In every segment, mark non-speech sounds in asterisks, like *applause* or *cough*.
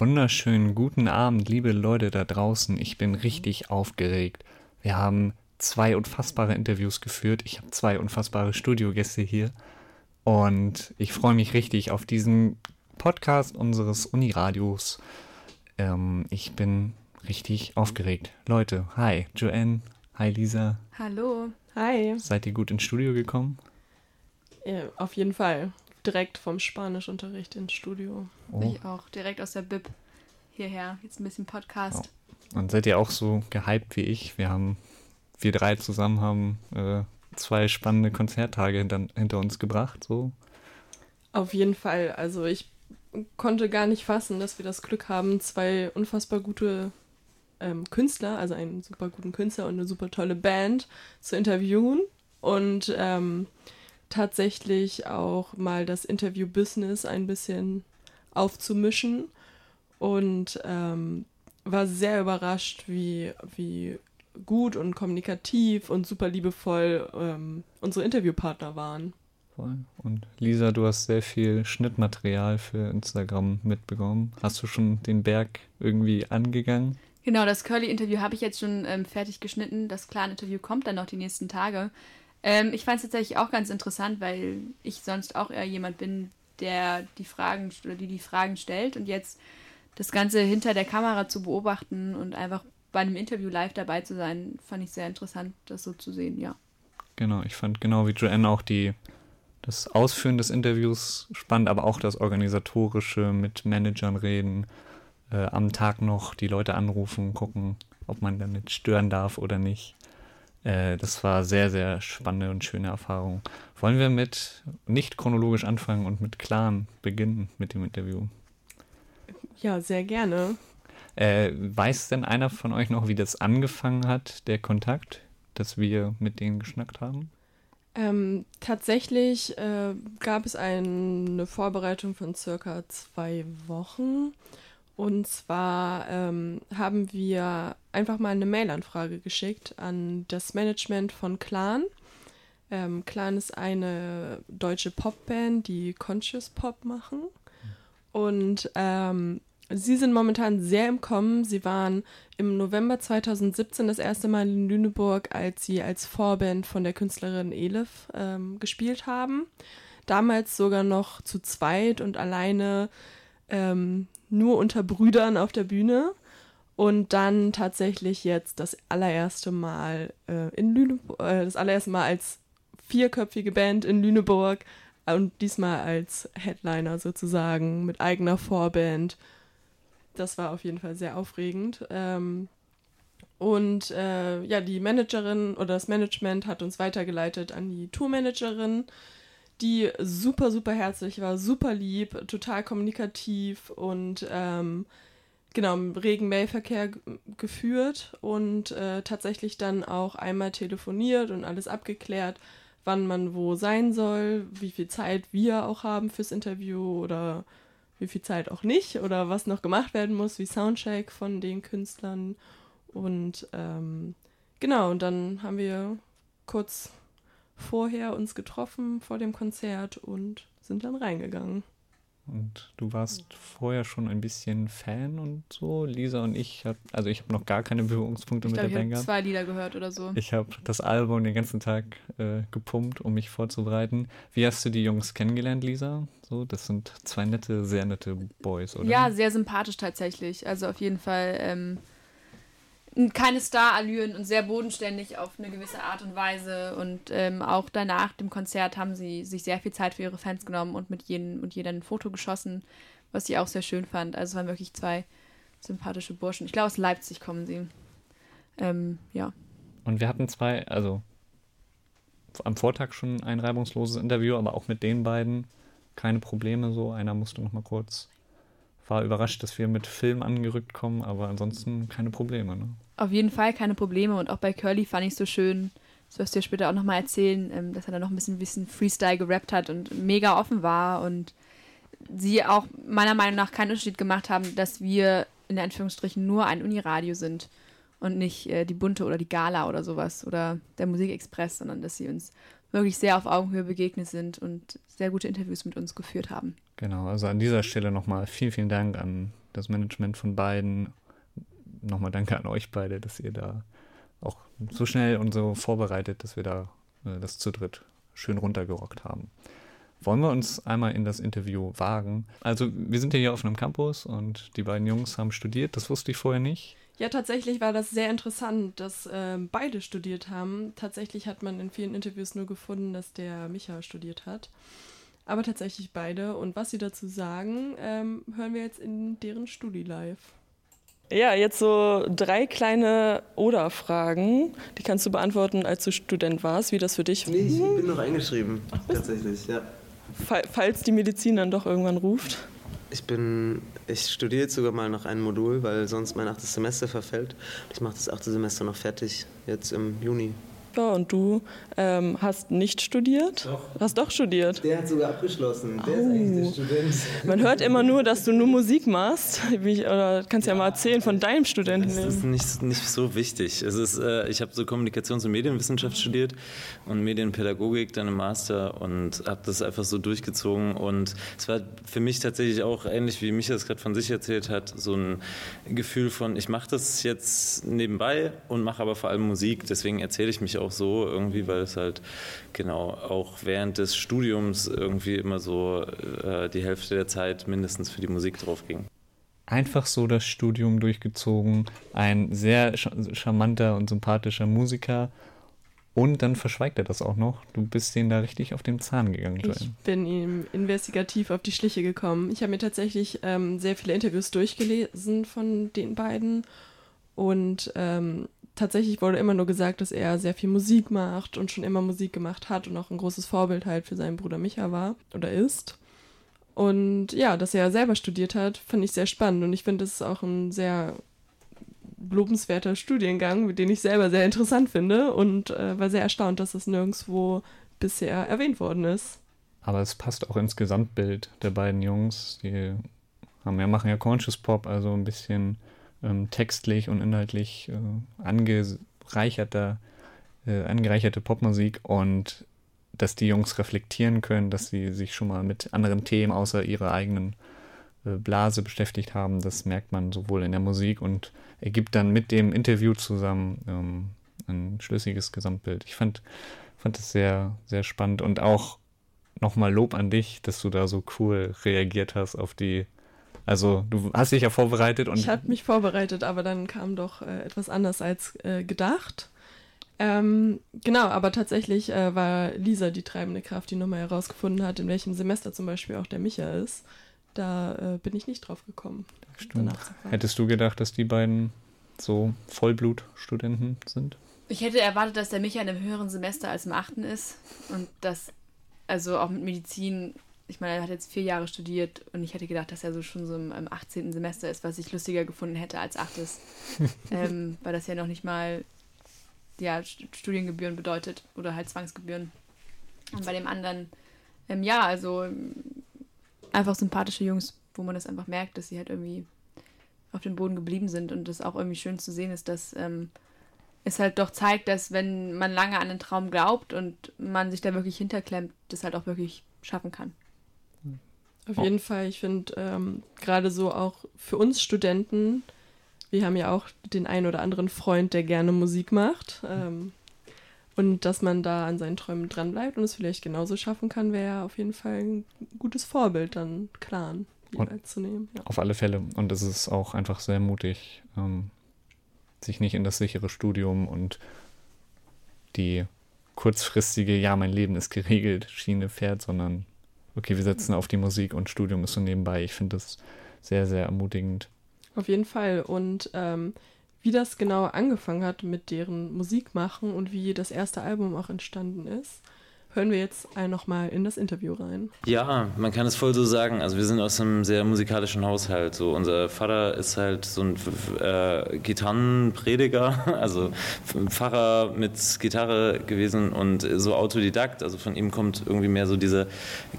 Wunderschönen guten Abend, liebe Leute da draußen. Ich bin richtig aufgeregt. Wir haben zwei unfassbare Interviews geführt. Ich habe zwei unfassbare Studiogäste hier. Und ich freue mich richtig auf diesen Podcast unseres Uniradios. Ähm, ich bin richtig aufgeregt. Leute, hi, Joanne, hi Lisa. Hallo. Hi. Seid ihr gut ins Studio gekommen? Ja, auf jeden Fall. Direkt vom Spanischunterricht ins Studio. Oh. Ich auch. Direkt aus der Bib hierher. Jetzt ein bisschen Podcast. Und seid ihr auch so gehypt wie ich? Wir haben, wir drei zusammen haben äh, zwei spannende Konzerttage hinter, hinter uns gebracht. So. Auf jeden Fall. Also ich konnte gar nicht fassen, dass wir das Glück haben, zwei unfassbar gute ähm, Künstler, also einen super guten Künstler und eine super tolle Band zu interviewen und ähm, tatsächlich auch mal das Interview-Business ein bisschen aufzumischen und ähm, war sehr überrascht, wie, wie gut und kommunikativ und super liebevoll ähm, unsere Interviewpartner waren. Voll. Und Lisa, du hast sehr viel Schnittmaterial für Instagram mitbekommen. Hast du schon den Berg irgendwie angegangen? Genau, das Curly-Interview habe ich jetzt schon ähm, fertig geschnitten. Das Clan-Interview kommt dann noch die nächsten Tage. Ähm, ich fand es tatsächlich auch ganz interessant, weil ich sonst auch eher jemand bin, der die Fragen oder die die Fragen stellt und jetzt das Ganze hinter der Kamera zu beobachten und einfach bei einem Interview live dabei zu sein, fand ich sehr interessant, das so zu sehen, ja. Genau, ich fand genau wie Joanne auch die, das Ausführen des Interviews spannend, aber auch das Organisatorische mit Managern reden, äh, am Tag noch die Leute anrufen, gucken, ob man damit stören darf oder nicht. Äh, das war sehr, sehr spannende und schöne Erfahrung. Wollen wir mit nicht chronologisch anfangen und mit Clan beginnen mit dem Interview? Ja, sehr gerne. Äh, weiß denn einer von euch noch, wie das angefangen hat, der Kontakt, dass wir mit denen geschnackt haben? Ähm, tatsächlich äh, gab es ein, eine Vorbereitung von circa zwei Wochen. Und zwar ähm, haben wir einfach mal eine Mail-Anfrage geschickt an das Management von Clan. Ähm, Clan ist eine deutsche Popband, die Conscious Pop machen. Und ähm, sie sind momentan sehr im Kommen. Sie waren im November 2017 das erste Mal in Lüneburg, als sie als Vorband von der Künstlerin Elif ähm, gespielt haben. Damals sogar noch zu zweit und alleine ähm, nur unter Brüdern auf der Bühne. Und dann tatsächlich jetzt das allererste Mal äh, in Lüneburg, äh, das allererste Mal als vierköpfige Band in Lüneburg und diesmal als Headliner sozusagen mit eigener Vorband. Das war auf jeden Fall sehr aufregend. Ähm, und äh, ja, die Managerin oder das Management hat uns weitergeleitet an die Tourmanagerin, die super, super herzlich war, super lieb, total kommunikativ und ähm, genau im regen Mailverkehr geführt und äh, tatsächlich dann auch einmal telefoniert und alles abgeklärt, wann man wo sein soll, wie viel Zeit wir auch haben fürs Interview oder wie viel Zeit auch nicht oder was noch gemacht werden muss, wie Soundcheck von den Künstlern. Und ähm, genau, und dann haben wir kurz vorher uns getroffen vor dem Konzert und sind dann reingegangen. Und du warst vorher schon ein bisschen Fan und so. Lisa und ich, hab, also ich habe noch gar keine Berührungspunkte Ich mit der ich Band habe gehabt. zwei Lieder gehört oder so. Ich habe das Album den ganzen Tag äh, gepumpt, um mich vorzubereiten. Wie hast du die Jungs kennengelernt, Lisa? So, das sind zwei nette, sehr nette Boys, oder? Ja, sehr sympathisch tatsächlich. Also auf jeden Fall ähm, keine Starallüren und sehr bodenständig auf eine gewisse Art und Weise. Und ähm, auch danach dem Konzert haben sie sich sehr viel Zeit für ihre Fans genommen und mit jedem und jeder ein Foto geschossen, was ich auch sehr schön fand. Also es waren wirklich zwei sympathische Burschen. Ich glaube, aus Leipzig kommen sie. Ähm, ja. Und wir hatten zwei, also am Vortag schon ein reibungsloses Interview, aber auch mit den beiden keine Probleme so. Einer musste noch mal kurz war überrascht, dass wir mit Film angerückt kommen, aber ansonsten keine Probleme. Ne? Auf jeden Fall keine Probleme und auch bei Curly fand ich es so schön, das wirst du dir später auch nochmal erzählen, ähm, dass er da noch ein bisschen, bisschen Freestyle gerappt hat und mega offen war und sie auch meiner Meinung nach keinen Unterschied gemacht haben, dass wir in Anführungsstrichen nur ein Uniradio sind und nicht äh, die Bunte oder die Gala oder sowas oder der Musikexpress, sondern dass sie uns wirklich sehr auf Augenhöhe begegnet sind und sehr gute Interviews mit uns geführt haben. Genau, also an dieser Stelle nochmal vielen, vielen Dank an das Management von beiden. Nochmal danke an euch beide, dass ihr da auch so schnell und so vorbereitet, dass wir da äh, das zu dritt schön runtergerockt haben. Wollen wir uns einmal in das Interview wagen? Also, wir sind ja hier auf einem Campus und die beiden Jungs haben studiert, das wusste ich vorher nicht. Ja, tatsächlich war das sehr interessant, dass äh, beide studiert haben. Tatsächlich hat man in vielen Interviews nur gefunden, dass der Micha studiert hat. Aber tatsächlich beide. Und was sie dazu sagen, ähm, hören wir jetzt in deren Studi live. Ja, jetzt so drei kleine Oder-Fragen. Die kannst du beantworten, als du Student warst, wie das für dich war. Nee, ich bin noch eingeschrieben, Ach, tatsächlich, ja. Falls die Medizin dann doch irgendwann ruft. Ich bin, ich studiere jetzt sogar mal noch ein Modul, weil sonst mein achtes Semester verfällt. Ich mache das achte Semester noch fertig, jetzt im Juni. Ja, und du ähm, hast nicht studiert? Doch. Hast doch studiert. Der hat sogar abgeschlossen. Der oh. ist eigentlich der Student. Man hört immer nur, dass du nur Musik machst. Ich, oder kannst ja, ja mal erzählen von deinem Studenten. Das ist nicht, nicht so wichtig. Es ist, äh, ich habe so Kommunikations- und Medienwissenschaft studiert und Medienpädagogik dann im Master und habe das einfach so durchgezogen. Und es war für mich tatsächlich auch ähnlich, wie Micha es gerade von sich erzählt hat, so ein Gefühl von, ich mache das jetzt nebenbei und mache aber vor allem Musik. Deswegen erzähle ich mich auch so irgendwie, weil es halt genau auch während des Studiums irgendwie immer so äh, die Hälfte der Zeit mindestens für die Musik drauf ging. Einfach so das Studium durchgezogen, ein sehr charmanter und sympathischer Musiker. Und dann verschweigt er das auch noch. Du bist denen da richtig auf den Zahn gegangen, Joel. Ich bin ihm investigativ auf die Schliche gekommen. Ich habe mir tatsächlich ähm, sehr viele Interviews durchgelesen von den beiden. Und ähm, tatsächlich wurde immer nur gesagt, dass er sehr viel Musik macht und schon immer Musik gemacht hat und auch ein großes Vorbild halt für seinen Bruder Micha war oder ist. Und ja, dass er selber studiert hat, fand ich sehr spannend und ich finde, das ist auch ein sehr lobenswerter Studiengang, den ich selber sehr interessant finde und äh, war sehr erstaunt, dass es nirgendwo bisher erwähnt worden ist. Aber es passt auch ins Gesamtbild der beiden Jungs. Die haben ja, machen ja Conscious Pop, also ein bisschen ähm, textlich und inhaltlich äh, angereicherter, äh, angereicherte Popmusik und dass die Jungs reflektieren können, dass sie sich schon mal mit anderen Themen außer ihrer eigenen äh, Blase beschäftigt haben. Das merkt man sowohl in der Musik und ergibt dann mit dem Interview zusammen ähm, ein schlüssiges Gesamtbild. Ich fand, fand es sehr, sehr spannend und auch nochmal Lob an dich, dass du da so cool reagiert hast auf die also du hast dich ja vorbereitet und. Ich habe mich vorbereitet, aber dann kam doch äh, etwas anders als äh, gedacht. Ähm, genau, aber tatsächlich äh, war Lisa die treibende Kraft, die nochmal herausgefunden hat, in welchem Semester zum Beispiel auch der Micha ist. Da äh, bin ich nicht drauf gekommen. Stimmt. Hättest du gedacht, dass die beiden so Vollblutstudenten sind? Ich hätte erwartet, dass der Micha in einem höheren Semester als im achten ist und dass, also auch mit Medizin ich meine, er hat jetzt vier Jahre studiert und ich hätte gedacht, dass er so schon so im, im 18. Semester ist, was ich lustiger gefunden hätte als achtes. *laughs* ähm, weil das ja noch nicht mal ja, Studiengebühren bedeutet oder halt Zwangsgebühren. Und bei dem anderen, ähm, ja, also einfach sympathische Jungs, wo man das einfach merkt, dass sie halt irgendwie auf dem Boden geblieben sind und das auch irgendwie schön zu sehen ist, dass ähm, es halt doch zeigt, dass wenn man lange an den Traum glaubt und man sich da wirklich hinterklemmt, das halt auch wirklich schaffen kann. Auf oh. jeden Fall, ich finde ähm, gerade so auch für uns Studenten, wir haben ja auch den einen oder anderen Freund, der gerne Musik macht. Ähm, und dass man da an seinen Träumen dranbleibt und es vielleicht genauso schaffen kann, wäre auf jeden Fall ein gutes Vorbild, dann Clan zu nehmen. Ja. Auf alle Fälle. Und es ist auch einfach sehr mutig, ähm, sich nicht in das sichere Studium und die kurzfristige, ja, mein Leben ist geregelt, Schiene fährt, sondern okay, wir setzen auf die Musik und Studium ist so nebenbei. Ich finde das sehr, sehr ermutigend. Auf jeden Fall. Und ähm, wie das genau angefangen hat mit deren Musik machen und wie das erste Album auch entstanden ist, hören wir jetzt nochmal in das Interview rein. Ja, man kann es voll so sagen. Also wir sind aus einem sehr musikalischen Haushalt. So unser Vater ist halt so ein äh, Gitarrenprediger, *laughs* also Pfarrer mit Gitarre gewesen und so Autodidakt. Also von ihm kommt irgendwie mehr so dieser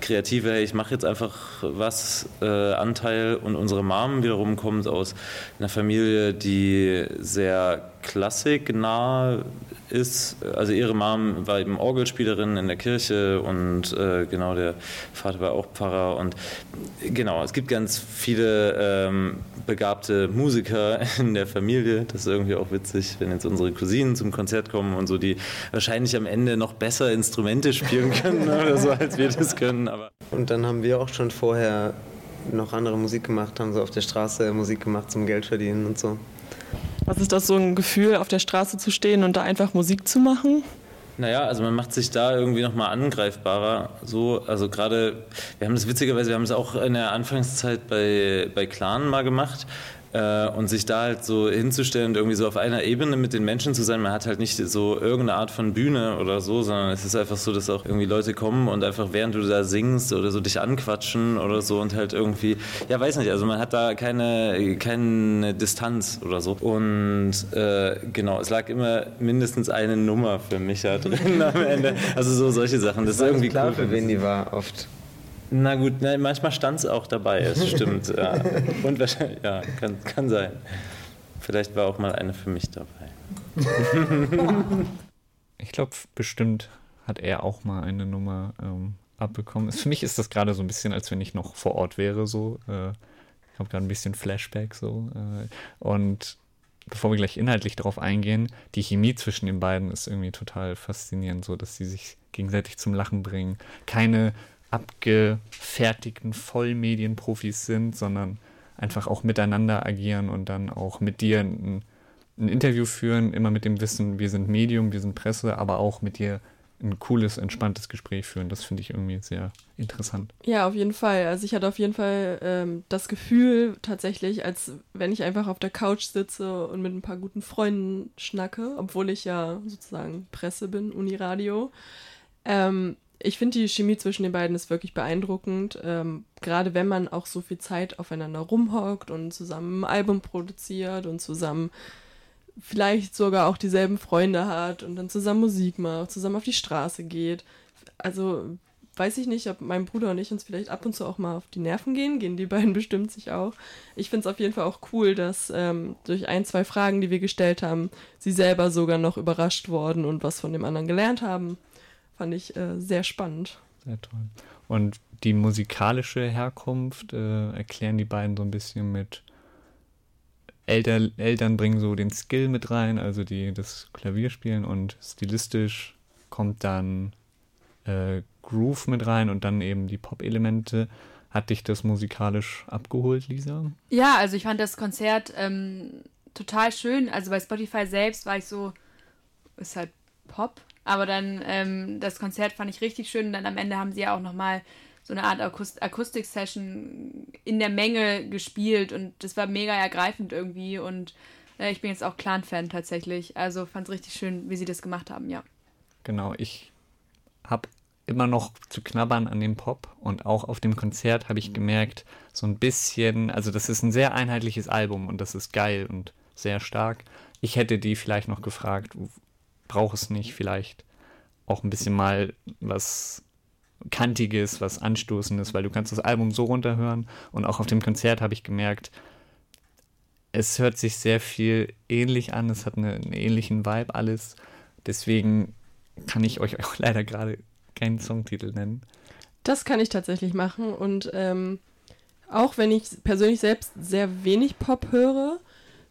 kreative, hey, ich mache jetzt einfach was äh, Anteil. Und unsere Mom wiederum kommt aus einer Familie, die sehr klassiknah ist, also ihre Mom war eben Orgelspielerin in der Kirche und äh, genau der Vater war auch Pfarrer und genau, es gibt ganz viele ähm, begabte Musiker *laughs* in der Familie. Das ist irgendwie auch witzig, wenn jetzt unsere Cousinen zum Konzert kommen und so, die wahrscheinlich am Ende noch besser Instrumente spielen können *laughs* oder so, als wir das können. Aber und dann haben wir auch schon vorher noch andere Musik gemacht, haben so auf der Straße Musik gemacht zum Geld verdienen und so. Was ist das so ein Gefühl, auf der Straße zu stehen und da einfach Musik zu machen? Naja, also man macht sich da irgendwie nochmal angreifbarer. So, also gerade, wir haben das witzigerweise, wir haben es auch in der Anfangszeit bei, bei Clan mal gemacht. Äh, und sich da halt so hinzustellen und irgendwie so auf einer Ebene mit den Menschen zu sein. Man hat halt nicht so irgendeine Art von Bühne oder so, sondern es ist einfach so, dass auch irgendwie Leute kommen und einfach während du da singst oder so dich anquatschen oder so und halt irgendwie, ja weiß nicht, also man hat da keine, keine Distanz oder so. Und äh, genau, es lag immer mindestens eine Nummer für mich da drin am Ende. Also so solche Sachen. Das, das ist irgendwie klar, cool. für wen die war oft. Na gut, na, manchmal stand es auch dabei, es stimmt. ja. *laughs* Und wahrscheinlich, ja, kann, kann sein. Vielleicht war auch mal eine für mich dabei. *laughs* ich glaube, bestimmt hat er auch mal eine Nummer ähm, abbekommen. Für mich ist das gerade so ein bisschen, als wenn ich noch vor Ort wäre. So, äh, ich habe gerade ein bisschen Flashback so. Äh, und bevor wir gleich inhaltlich darauf eingehen, die Chemie zwischen den beiden ist irgendwie total faszinierend, so dass sie sich gegenseitig zum Lachen bringen. Keine abgefertigten Vollmedienprofis sind, sondern einfach auch miteinander agieren und dann auch mit dir ein, ein, Interview führen, immer mit dem Wissen, wir sind Medium, wir sind Presse, aber auch mit dir ein cooles, entspanntes Gespräch führen. Das finde ich irgendwie sehr interessant. Ja, auf jeden Fall. Also ich hatte auf jeden Fall ähm, das Gefühl tatsächlich, als wenn ich einfach auf der Couch sitze und mit ein paar guten Freunden schnacke, obwohl ich ja sozusagen Presse bin, Uniradio. Ähm, ich finde, die Chemie zwischen den beiden ist wirklich beeindruckend. Ähm, gerade wenn man auch so viel Zeit aufeinander rumhockt und zusammen ein Album produziert und zusammen vielleicht sogar auch dieselben Freunde hat und dann zusammen Musik macht, zusammen auf die Straße geht. Also weiß ich nicht, ob mein Bruder und ich uns vielleicht ab und zu auch mal auf die Nerven gehen. Gehen die beiden *laughs* bestimmt sich auch. Ich finde es auf jeden Fall auch cool, dass ähm, durch ein, zwei Fragen, die wir gestellt haben, sie selber sogar noch überrascht worden und was von dem anderen gelernt haben. Fand ich äh, sehr spannend. Sehr toll. Und die musikalische Herkunft äh, erklären die beiden so ein bisschen mit Eltern, Eltern bringen so den Skill mit rein, also die das Klavier spielen und stilistisch kommt dann äh, Groove mit rein und dann eben die Pop-Elemente. Hat dich das musikalisch abgeholt, Lisa? Ja, also ich fand das Konzert ähm, total schön. Also bei Spotify selbst war ich so, ist halt Pop, aber dann ähm, das Konzert fand ich richtig schön. Und dann am Ende haben sie ja auch nochmal so eine Art Akust Akustik-Session in der Menge gespielt. Und das war mega ergreifend irgendwie. Und äh, ich bin jetzt auch Clan-Fan tatsächlich. Also fand es richtig schön, wie sie das gemacht haben, ja. Genau, ich habe immer noch zu knabbern an dem Pop und auch auf dem Konzert habe ich gemerkt, so ein bisschen, also das ist ein sehr einheitliches Album und das ist geil und sehr stark. Ich hätte die vielleicht noch gefragt, brauche es nicht, vielleicht auch ein bisschen mal was Kantiges, was Anstoßendes, weil du kannst das Album so runterhören und auch auf dem Konzert habe ich gemerkt, es hört sich sehr viel ähnlich an, es hat eine, einen ähnlichen Vibe alles, deswegen kann ich euch auch *laughs* leider gerade keinen Songtitel nennen. Das kann ich tatsächlich machen und ähm, auch wenn ich persönlich selbst sehr wenig Pop höre,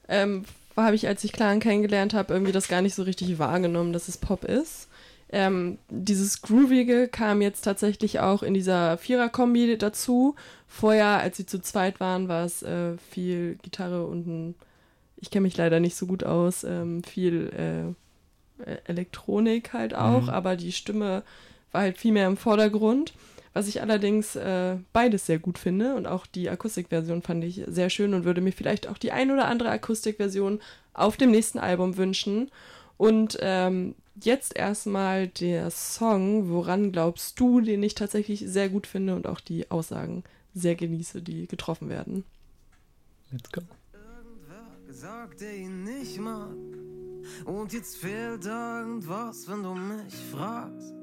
ähm, habe ich, als ich Clan kennengelernt habe, irgendwie das gar nicht so richtig wahrgenommen, dass es Pop ist. Ähm, dieses Groovige kam jetzt tatsächlich auch in dieser Vierer-Kombi dazu. Vorher, als sie zu zweit waren, war es äh, viel Gitarre und ein, ich kenne mich leider nicht so gut aus, ähm, viel äh, Elektronik halt auch, mhm. aber die Stimme war halt viel mehr im Vordergrund. Was ich allerdings äh, beides sehr gut finde und auch die Akustikversion fand ich sehr schön und würde mir vielleicht auch die ein oder andere Akustikversion auf dem nächsten Album wünschen. Und ähm, jetzt erstmal der Song Woran glaubst du, den ich tatsächlich sehr gut finde und auch die Aussagen sehr genieße, die getroffen werden. Let's go. Irgendwer gesagt, der ihn nicht mag. Und jetzt fehlt irgendwas, wenn du mich fragst.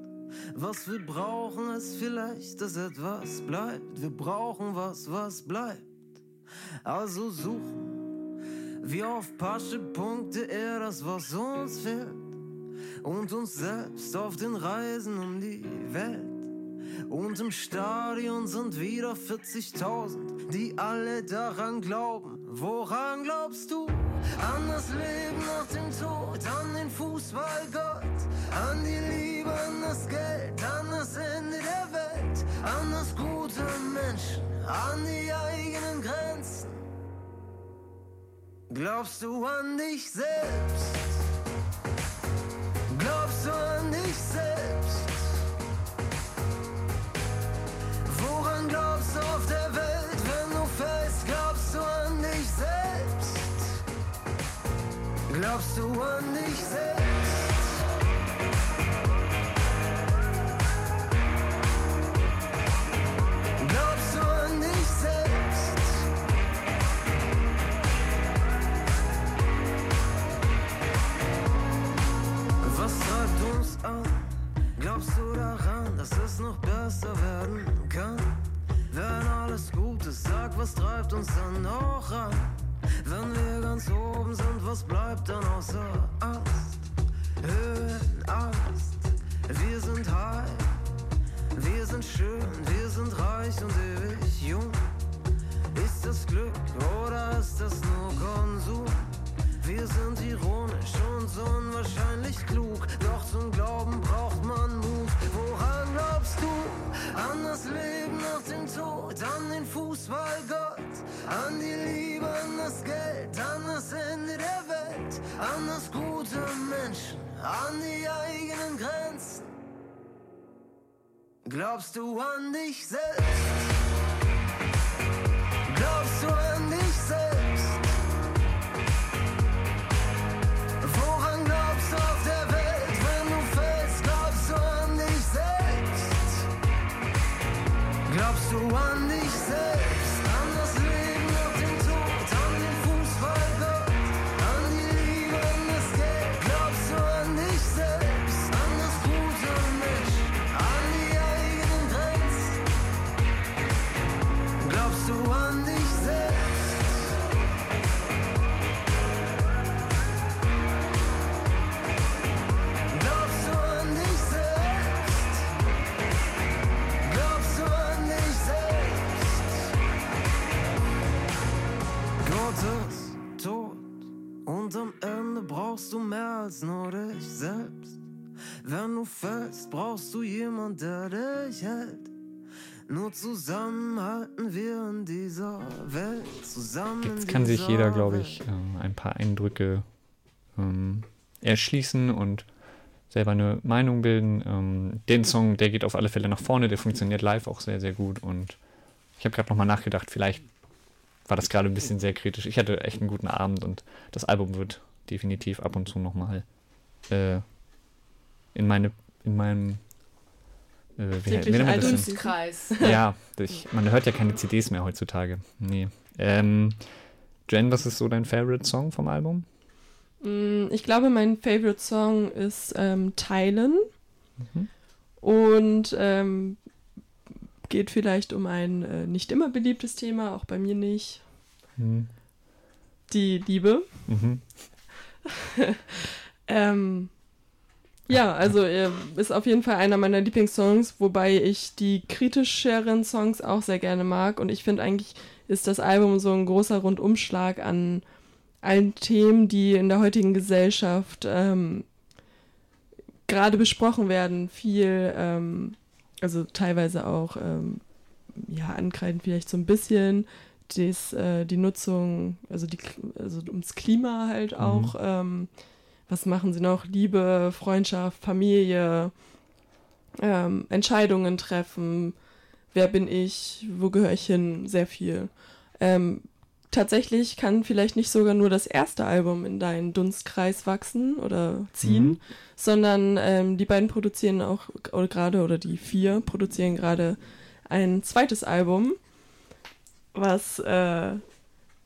Was wir brauchen, ist vielleicht, dass etwas bleibt. Wir brauchen was, was bleibt. Also suchen wir auf Pasche Punkte eher das, was uns fehlt. Und uns selbst auf den Reisen um die Welt. Und im Stadion sind wieder 40.000, die alle daran glauben. Woran glaubst du? An das Leben nach dem Tod, an den Fußballgott, an die Liebe, an das Geld, an das Ende der Welt, an das gute Menschen, an die eigenen Grenzen. Glaubst du an dich selbst? Glaubst du an dich selbst? Woran glaubst du auf der Welt, wenn du fällst? Glaubst du an dich selbst? Glaubst du an dich selbst? Glaubst du daran, dass es noch besser werden kann? Wenn alles gut ist, sag, was treibt uns dann noch an? Wenn wir ganz oben sind, was bleibt dann außer Angst? Höhenangst, wir sind high, wir sind schön, wir sind reich und ewig jung. Ist das Glück oder ist das nur Konsum? Wir sind ironisch und unwahrscheinlich klug. Doch zum Glauben braucht an die Liebe, an das Geld, an das Ende der Welt, an das gute Menschen, an die eigenen Grenzen. Glaubst du an dich selbst? Wenn du fällst, brauchst du jemand, der dich hält. Nur zusammen halten wir in dieser Welt zusammen. Jetzt kann sich jeder, glaube ich, ähm, ein paar Eindrücke ähm, erschließen und selber eine Meinung bilden. Ähm, den Song, der geht auf alle Fälle nach vorne, der funktioniert live auch sehr, sehr gut und ich habe gerade nochmal nachgedacht, vielleicht war das gerade ein bisschen sehr kritisch. Ich hatte echt einen guten Abend und das Album wird definitiv ab und zu nochmal äh, in meine, in meinem äh, wie, wie nennt man das denn? Dunstkreis. *laughs* *laughs* Ja, ich, man hört ja keine CDs mehr heutzutage. Nee. Ähm, Jen, was ist so dein Favorite Song vom Album? Mm, Ich glaube, mein Favorite Song ist ähm, Teilen. Mhm. Und ähm, geht vielleicht um ein äh, nicht immer beliebtes Thema, auch bei mir nicht. Mhm. Die Liebe. Mhm. *laughs* Ähm, ja, also äh, ist auf jeden Fall einer meiner Lieblingssongs, wobei ich die kritischeren Songs auch sehr gerne mag. Und ich finde eigentlich ist das Album so ein großer Rundumschlag an allen Themen, die in der heutigen Gesellschaft ähm, gerade besprochen werden. Viel, ähm, also teilweise auch, ähm, ja, ankreiden vielleicht so ein bisschen. Dies, äh, die Nutzung, also, die, also ums Klima halt auch. Ähm, was machen sie noch? Liebe, Freundschaft, Familie, ähm, Entscheidungen treffen. Wer bin ich? Wo gehöre ich hin? Sehr viel. Ähm, tatsächlich kann vielleicht nicht sogar nur das erste Album in deinen Dunstkreis wachsen oder ziehen, mhm. sondern ähm, die beiden produzieren auch oder gerade oder die vier produzieren gerade ein zweites Album, was äh,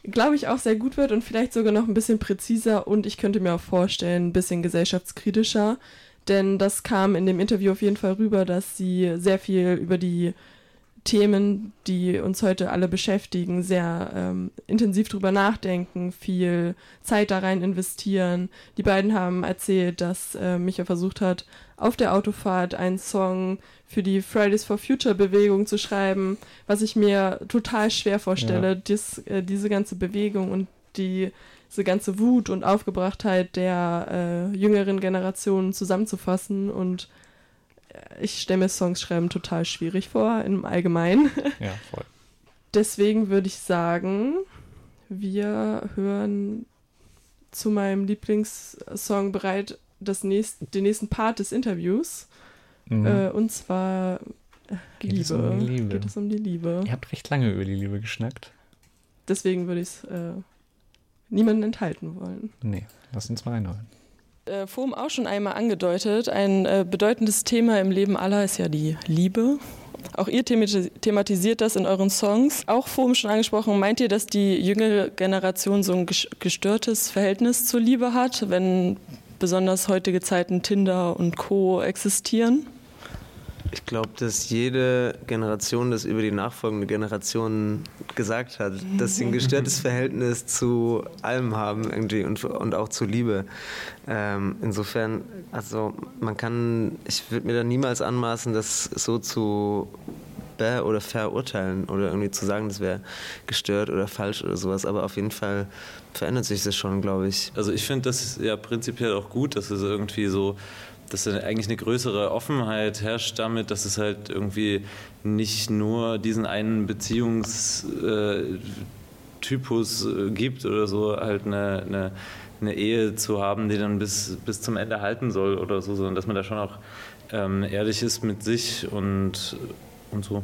glaube ich auch sehr gut wird und vielleicht sogar noch ein bisschen präziser und ich könnte mir auch vorstellen, ein bisschen gesellschaftskritischer, denn das kam in dem Interview auf jeden Fall rüber, dass sie sehr viel über die Themen, die uns heute alle beschäftigen, sehr ähm, intensiv drüber nachdenken, viel Zeit da rein investieren. Die beiden haben erzählt, dass äh, Micha versucht hat, auf der Autofahrt einen Song für die Fridays for Future Bewegung zu schreiben, was ich mir total schwer vorstelle, ja. dies, äh, diese ganze Bewegung und die, diese ganze Wut und Aufgebrachtheit der äh, jüngeren Generationen zusammenzufassen und ich stelle mir Songs schreiben total schwierig vor, im Allgemeinen. *laughs* Ja, voll. Deswegen würde ich sagen, wir hören zu meinem Lieblingssong bereit das nächst, den nächsten Part des Interviews. Mhm. Äh, und zwar Geht Liebe. Es um die Liebe. Geht es um die Liebe. Ihr habt recht lange über die Liebe geschnackt. Deswegen würde ich es äh, niemanden enthalten wollen. Nee, lass uns mal reinholen äh, Forum auch schon einmal angedeutet. Ein äh, bedeutendes Thema im Leben aller ist ja die Liebe. Auch ihr thematisiert das in euren Songs. Auch Forum schon angesprochen. Meint ihr, dass die jüngere Generation so ein gestörtes Verhältnis zur Liebe hat, wenn besonders heutige Zeiten Tinder und Co. existieren? Ich glaube, dass jede Generation das über die nachfolgende Generation gesagt hat, dass sie ein gestörtes *laughs* Verhältnis zu allem haben irgendwie und, und auch zu Liebe. Ähm, insofern, also man kann, ich würde mir da niemals anmaßen, das so zu oder verurteilen oder irgendwie zu sagen, das wäre gestört oder falsch oder sowas. Aber auf jeden Fall verändert sich das schon, glaube ich. Also ich finde das ja prinzipiell auch gut, dass es irgendwie so dass da eigentlich eine größere Offenheit herrscht damit, dass es halt irgendwie nicht nur diesen einen Beziehungstypus äh, gibt oder so, halt eine, eine, eine, Ehe zu haben, die dann bis, bis zum Ende halten soll oder so, sondern dass man da schon auch ähm, ehrlich ist mit sich und, und so.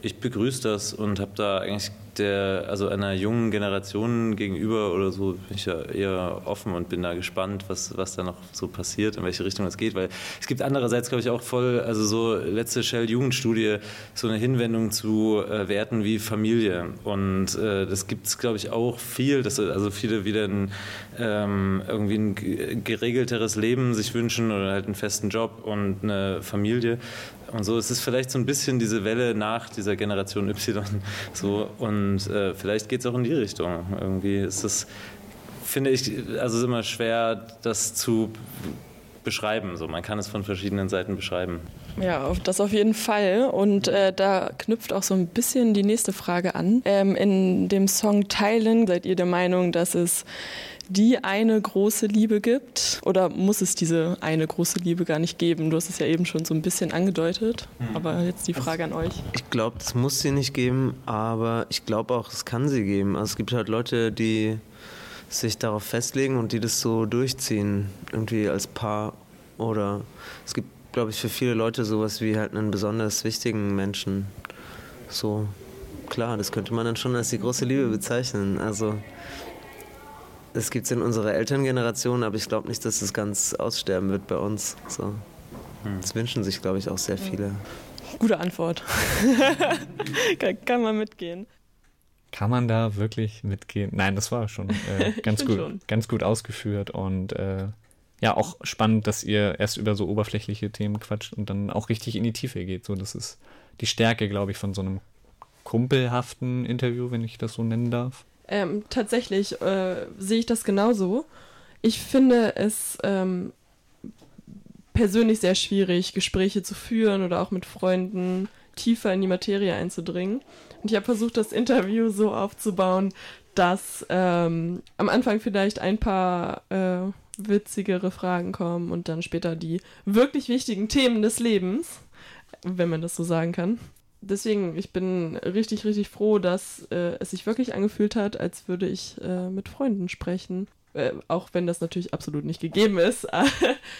Ich begrüße das und habe da eigentlich der, also einer jungen Generation gegenüber oder so, bin ich ja eher offen und bin da gespannt, was, was da noch so passiert, in welche Richtung das geht. Weil es gibt andererseits, glaube ich, auch voll, also so letzte Shell-Jugendstudie, so eine Hinwendung zu äh, Werten wie Familie. Und äh, das gibt es, glaube ich, auch viel, dass also viele wieder ein, ähm, irgendwie ein geregelteres Leben sich wünschen oder halt einen festen Job und eine Familie. Und so es ist vielleicht so ein bisschen diese Welle nach dieser Generation Y. So, und äh, vielleicht geht es auch in die Richtung. Irgendwie ist es, finde ich, also es ist immer schwer, das zu beschreiben. So, man kann es von verschiedenen Seiten beschreiben. Ja, das auf jeden Fall. Und äh, da knüpft auch so ein bisschen die nächste Frage an. Ähm, in dem Song Teilen seid ihr der Meinung, dass es die eine große Liebe gibt? Oder muss es diese eine große Liebe gar nicht geben? Du hast es ja eben schon so ein bisschen angedeutet, mhm. aber jetzt die Frage an euch. Ich glaube, es muss sie nicht geben, aber ich glaube auch, es kann sie geben. Also es gibt halt Leute, die sich darauf festlegen und die das so durchziehen, irgendwie als Paar. Oder es gibt, glaube ich, für viele Leute sowas wie halt einen besonders wichtigen Menschen. So, klar, das könnte man dann schon als die große Liebe bezeichnen. Also das gibt es in unserer Elterngeneration, aber ich glaube nicht, dass es ganz aussterben wird bei uns. So. Hm. Das wünschen sich, glaube ich, auch sehr viele. Gute Antwort. *laughs* kann, kann, man mitgehen. Kann man da wirklich mitgehen? Nein, das war schon äh, *laughs* ganz gut, schon. ganz gut ausgeführt und äh, ja auch spannend, dass ihr erst über so oberflächliche Themen quatscht und dann auch richtig in die Tiefe geht. So, das ist die Stärke, glaube ich, von so einem kumpelhaften Interview, wenn ich das so nennen darf. Ähm, tatsächlich äh, sehe ich das genauso. Ich finde es ähm, persönlich sehr schwierig, Gespräche zu führen oder auch mit Freunden tiefer in die Materie einzudringen. Und ich habe versucht, das Interview so aufzubauen, dass ähm, am Anfang vielleicht ein paar äh, witzigere Fragen kommen und dann später die wirklich wichtigen Themen des Lebens, wenn man das so sagen kann deswegen, ich bin richtig, richtig froh, dass äh, es sich wirklich angefühlt hat, als würde ich äh, mit Freunden sprechen. Äh, auch wenn das natürlich absolut nicht gegeben ist.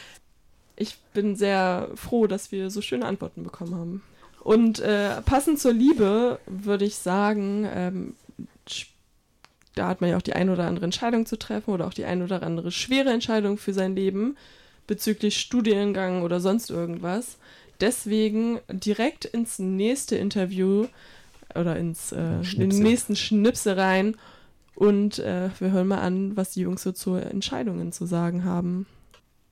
*laughs* ich bin sehr froh, dass wir so schöne Antworten bekommen haben. Und äh, passend zur Liebe würde ich sagen, ähm, da hat man ja auch die ein oder andere Entscheidung zu treffen oder auch die ein oder andere schwere Entscheidung für sein Leben bezüglich Studiengang oder sonst irgendwas. Deswegen direkt ins nächste Interview oder ins äh, den nächsten Schnipsel rein. Und äh, wir hören mal an, was die Jungs so zu Entscheidungen zu sagen haben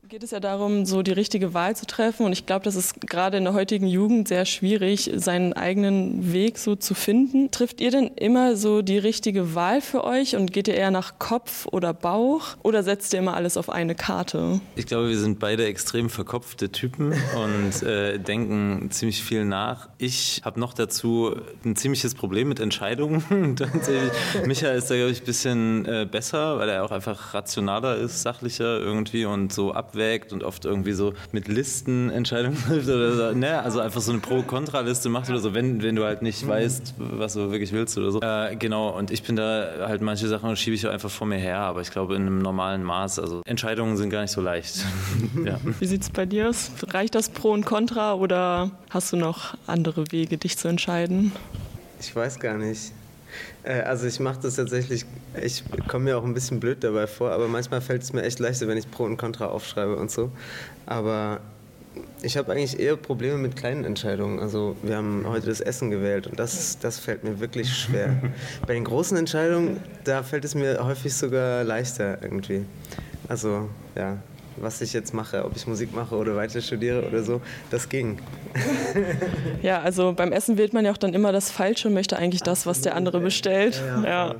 geht es ja darum, so die richtige Wahl zu treffen. Und ich glaube, das ist gerade in der heutigen Jugend sehr schwierig, seinen eigenen Weg so zu finden. Trifft ihr denn immer so die richtige Wahl für euch und geht ihr eher nach Kopf oder Bauch oder setzt ihr immer alles auf eine Karte? Ich glaube, wir sind beide extrem verkopfte Typen und äh, denken ziemlich viel nach. Ich habe noch dazu ein ziemliches Problem mit Entscheidungen. *laughs* Micha ist da, glaube ich, ein bisschen äh, besser, weil er auch einfach rationaler ist, sachlicher irgendwie und so ab abwägt und oft irgendwie so mit Listen Entscheidungen trifft oder so. Ne? Also einfach so eine Pro-Kontra-Liste macht oder so, wenn, wenn du halt nicht mhm. weißt, was du wirklich willst oder so. Äh, genau, und ich bin da halt manche Sachen schiebe ich einfach vor mir her, aber ich glaube in einem normalen Maß. Also Entscheidungen sind gar nicht so leicht. *laughs* ja. Wie sieht es bei dir aus? Reicht das Pro und Contra oder hast du noch andere Wege, dich zu entscheiden? Ich weiß gar nicht. Äh, also ich mache das tatsächlich, ich komme mir auch ein bisschen blöd dabei vor, aber manchmal fällt es mir echt leichter, wenn ich Pro und Contra aufschreibe und so. Aber ich habe eigentlich eher Probleme mit kleinen Entscheidungen. Also wir haben heute das Essen gewählt und das, das fällt mir wirklich schwer. *laughs* Bei den großen Entscheidungen, da fällt es mir häufig sogar leichter irgendwie. Also ja, was ich jetzt mache, ob ich Musik mache oder weiter studiere oder so, das ging. Ja, also beim Essen wählt man ja auch dann immer das Falsche und möchte eigentlich das, was der andere bestellt. Ja. ja.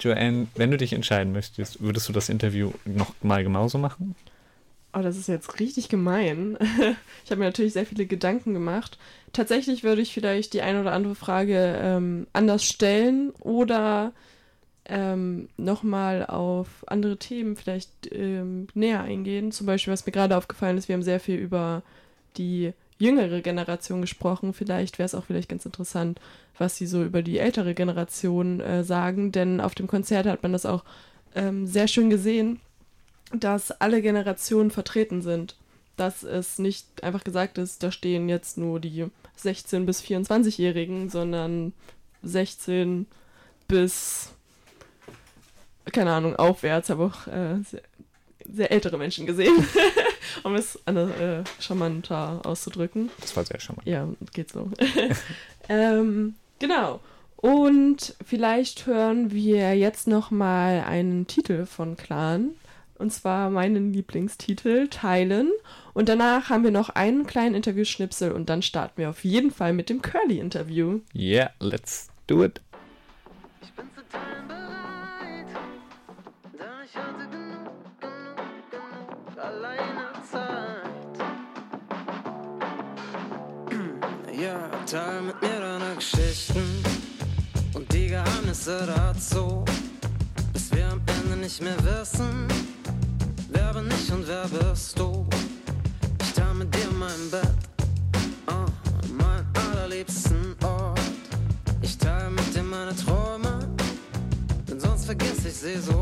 Joanne, wenn du dich entscheiden möchtest, würdest du das Interview noch mal genauso machen? Oh, das ist jetzt richtig gemein. *laughs* Ich habe mir natürlich sehr viele Gedanken gemacht. Tatsächlich würde ich vielleicht die eine oder andere Frage ähm, anders stellen oder ähm, nochmal auf andere Themen vielleicht ähm, näher eingehen. Zum Beispiel, was mir gerade aufgefallen ist, wir haben sehr viel über die jüngere Generation gesprochen. Vielleicht wäre es auch vielleicht ganz interessant, was sie so über die ältere Generation äh, sagen, denn auf dem Konzert hat man das auch ähm, sehr schön gesehen, dass alle Generationen vertreten sind. Dass es nicht einfach gesagt ist, da stehen jetzt nur die 16- bis 24-Jährigen, sondern 16 bis keine Ahnung, aufwärts, habe auch äh, sehr, sehr, ältere Menschen gesehen, *laughs* um es äh, charmanter auszudrücken. Das war sehr charmant. Ja, geht so. *laughs* ähm, genau. Und vielleicht hören wir jetzt noch mal einen Titel von Clan. Und zwar meinen Lieblingstitel, Teilen. Und danach haben wir noch einen kleinen Interviewschnipsel und dann starten wir auf jeden Fall mit dem Curly-Interview. Yeah, let's do it. Teil mit mir deine Geschichten und die Geheimnisse dazu, bis wir am Ende nicht mehr wissen, wer bin ich und wer bist du. Ich teile mit dir mein Bett, oh, mein allerliebsten Ort. Ich teile mit dir meine Träume, denn sonst vergesse ich sie sofort.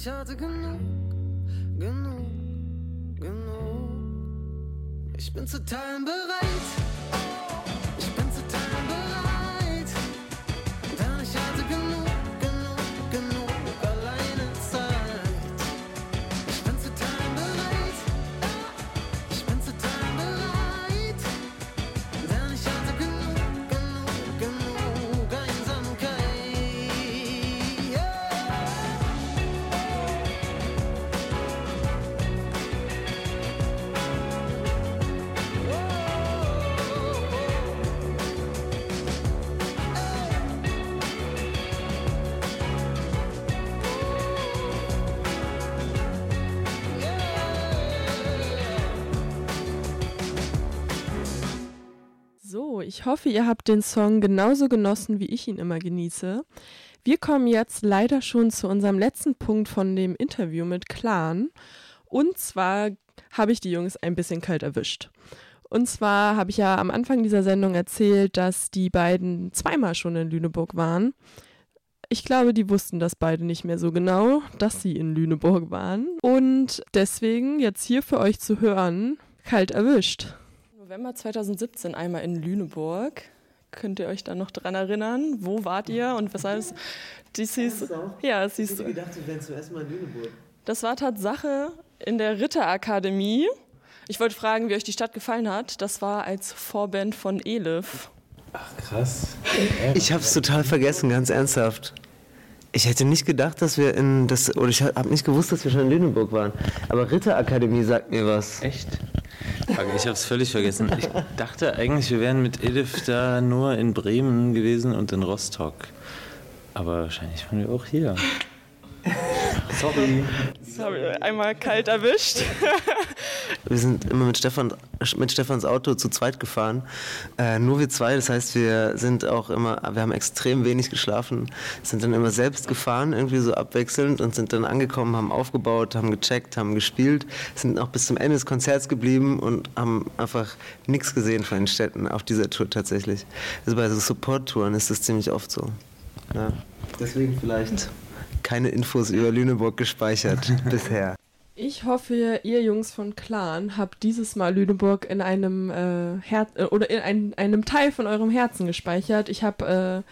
Ich hatte genug, genug, genug. Ich bin zu teilen bereit. Ich hoffe, ihr habt den Song genauso genossen, wie ich ihn immer genieße. Wir kommen jetzt leider schon zu unserem letzten Punkt von dem Interview mit Clan. Und zwar habe ich die Jungs ein bisschen kalt erwischt. Und zwar habe ich ja am Anfang dieser Sendung erzählt, dass die beiden zweimal schon in Lüneburg waren. Ich glaube, die wussten das beide nicht mehr so genau, dass sie in Lüneburg waren. Und deswegen jetzt hier für euch zu hören, kalt erwischt. November 2017 einmal in Lüneburg. Könnt ihr euch da noch dran erinnern? Wo wart ihr und weshalb es dies hieß? Ja, es hieß. gedacht, wir wären zuerst mal in Lüneburg. Das war Tatsache in der Ritterakademie. Ich wollte fragen, wie euch die Stadt gefallen hat. Das war als Vorband von Elif. Krass. *laughs* Ich hab's total vergessen, ganz ernsthaft. Ich hätte nicht gedacht, dass wir in das, oder ich habe nicht gewusst, dass wir schon in Lüneburg waren. Aber Ritterakademie sagt mir was. Echt? Ich habe es völlig vergessen. Ich dachte eigentlich, wir wären mit Edith da nur in Bremen gewesen und in Rostock. Aber wahrscheinlich waren wir auch hier. Sorry. Das habe ich einmal kalt erwischt. *laughs* Wir sind immer mit, Stefan, mit Stefans Auto zu zweit gefahren. Äh, nur wir zwei, das heißt, wir sind auch immer, wir haben extrem wenig geschlafen, sind dann immer selbst gefahren, irgendwie so abwechselnd und sind dann angekommen, haben aufgebaut, haben gecheckt, haben gespielt, sind auch bis zum Ende des Konzerts geblieben und haben einfach nichts gesehen von den Städten auf dieser Tour tatsächlich. Also bei so Support-Touren ist das ziemlich oft so. Ja. Deswegen vielleicht keine Infos über Lüneburg gespeichert *laughs* bisher. Ich hoffe, ihr Jungs von Clan habt dieses Mal Lüneburg in einem äh, Her äh, oder in ein, einem Teil von eurem Herzen gespeichert. Ich habe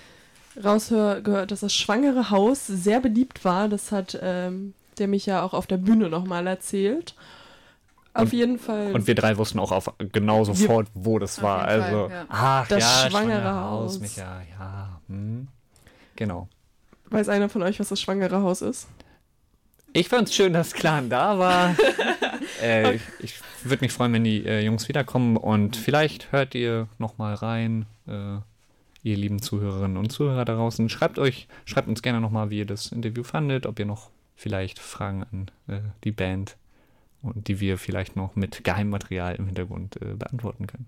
äh, rausgehört, dass das schwangere Haus sehr beliebt war. Das hat ähm, der mich ja auch auf der Bühne nochmal erzählt. Auf Und- jeden Fall. Und wir drei wussten auch auf genau sofort, wo das war. Also, Fall, ja. ach Das ja, schwangere Haus. Micha, ja. Hm. Genau. Weiß einer von euch, was das schwangere Haus ist? Ich fand's schön, dass Clan da war. *laughs* äh, ich ich würde mich freuen, wenn die äh, Jungs wiederkommen und vielleicht hört ihr noch mal rein, äh, ihr lieben Zuhörerinnen und Zuhörer da draußen. Schreibt euch, schreibt uns gerne noch mal, wie ihr das Interview fandet, ob ihr noch vielleicht Fragen an äh, die Band und die wir vielleicht noch mit Geheimmaterial im Hintergrund äh, beantworten können.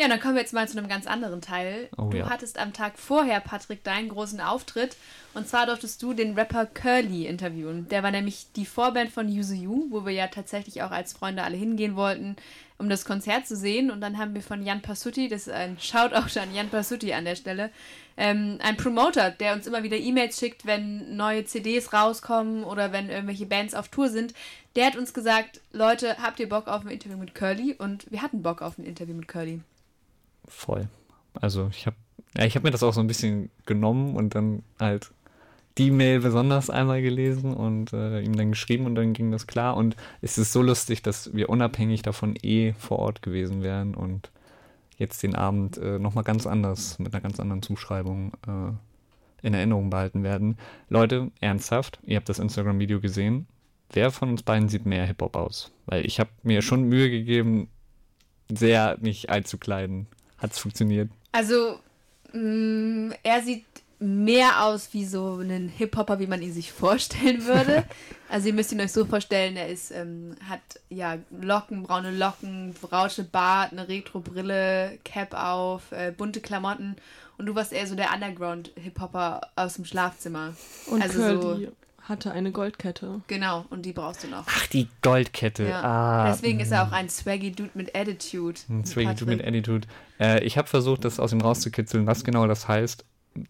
Ja, dann kommen wir jetzt mal zu einem ganz anderen Teil. Oh, du ja. hattest am Tag vorher, Patrick, deinen großen Auftritt. Und zwar durftest du den Rapper Curly interviewen. Der war nämlich die Vorband von Yuzu You, wo wir ja tatsächlich auch als Freunde alle hingehen wollten, um das Konzert zu sehen. Und dann haben wir von Jan Pasutti, das ist ein Shoutout an Jan Pasutti an der Stelle, ähm, ein Promoter, der uns immer wieder E-Mails schickt, wenn neue CDs rauskommen oder wenn irgendwelche Bands auf Tour sind. Der hat uns gesagt, Leute, habt ihr Bock auf ein Interview mit Curly? Und wir hatten Bock auf ein Interview mit Curly. Voll. Also ich habe ja, ich habe mir das auch so ein bisschen genommen und dann halt die Mail besonders einmal gelesen und äh, ihm dann geschrieben und dann ging das klar. Und es ist so lustig, dass wir unabhängig davon eh vor Ort gewesen wären und jetzt den Abend äh, nochmal ganz anders, mit einer ganz anderen Zuschreibung äh, in Erinnerung behalten werden. Leute, ernsthaft, ihr habt das Instagram-Video gesehen. Wer von uns beiden sieht mehr Hip-Hop aus? Weil ich habe mir schon Mühe gegeben, sehr mich einzukleiden. Hat's funktioniert? Also, mh, er sieht mehr aus wie so ein Hip-Hopper, wie man ihn sich vorstellen würde. *laughs* also ihr müsst ihn euch so vorstellen, er ist, ähm, hat ja Locken, braune Locken, rausche Bart, eine Retro-Brille, Cap auf, äh, bunte Klamotten. Und du warst eher so der Underground-Hip-Hopper aus dem Schlafzimmer. Und Also Curly hatte eine Goldkette. Genau, und die brauchst du noch. Ach, die Goldkette. Ja. Ah, Deswegen ist er auch ein swaggy Dude mit Attitude. Ein Swaggy Dude mit. Attitude. Äh, ich habe versucht, das aus ihm rauszukitzeln, was genau das heißt.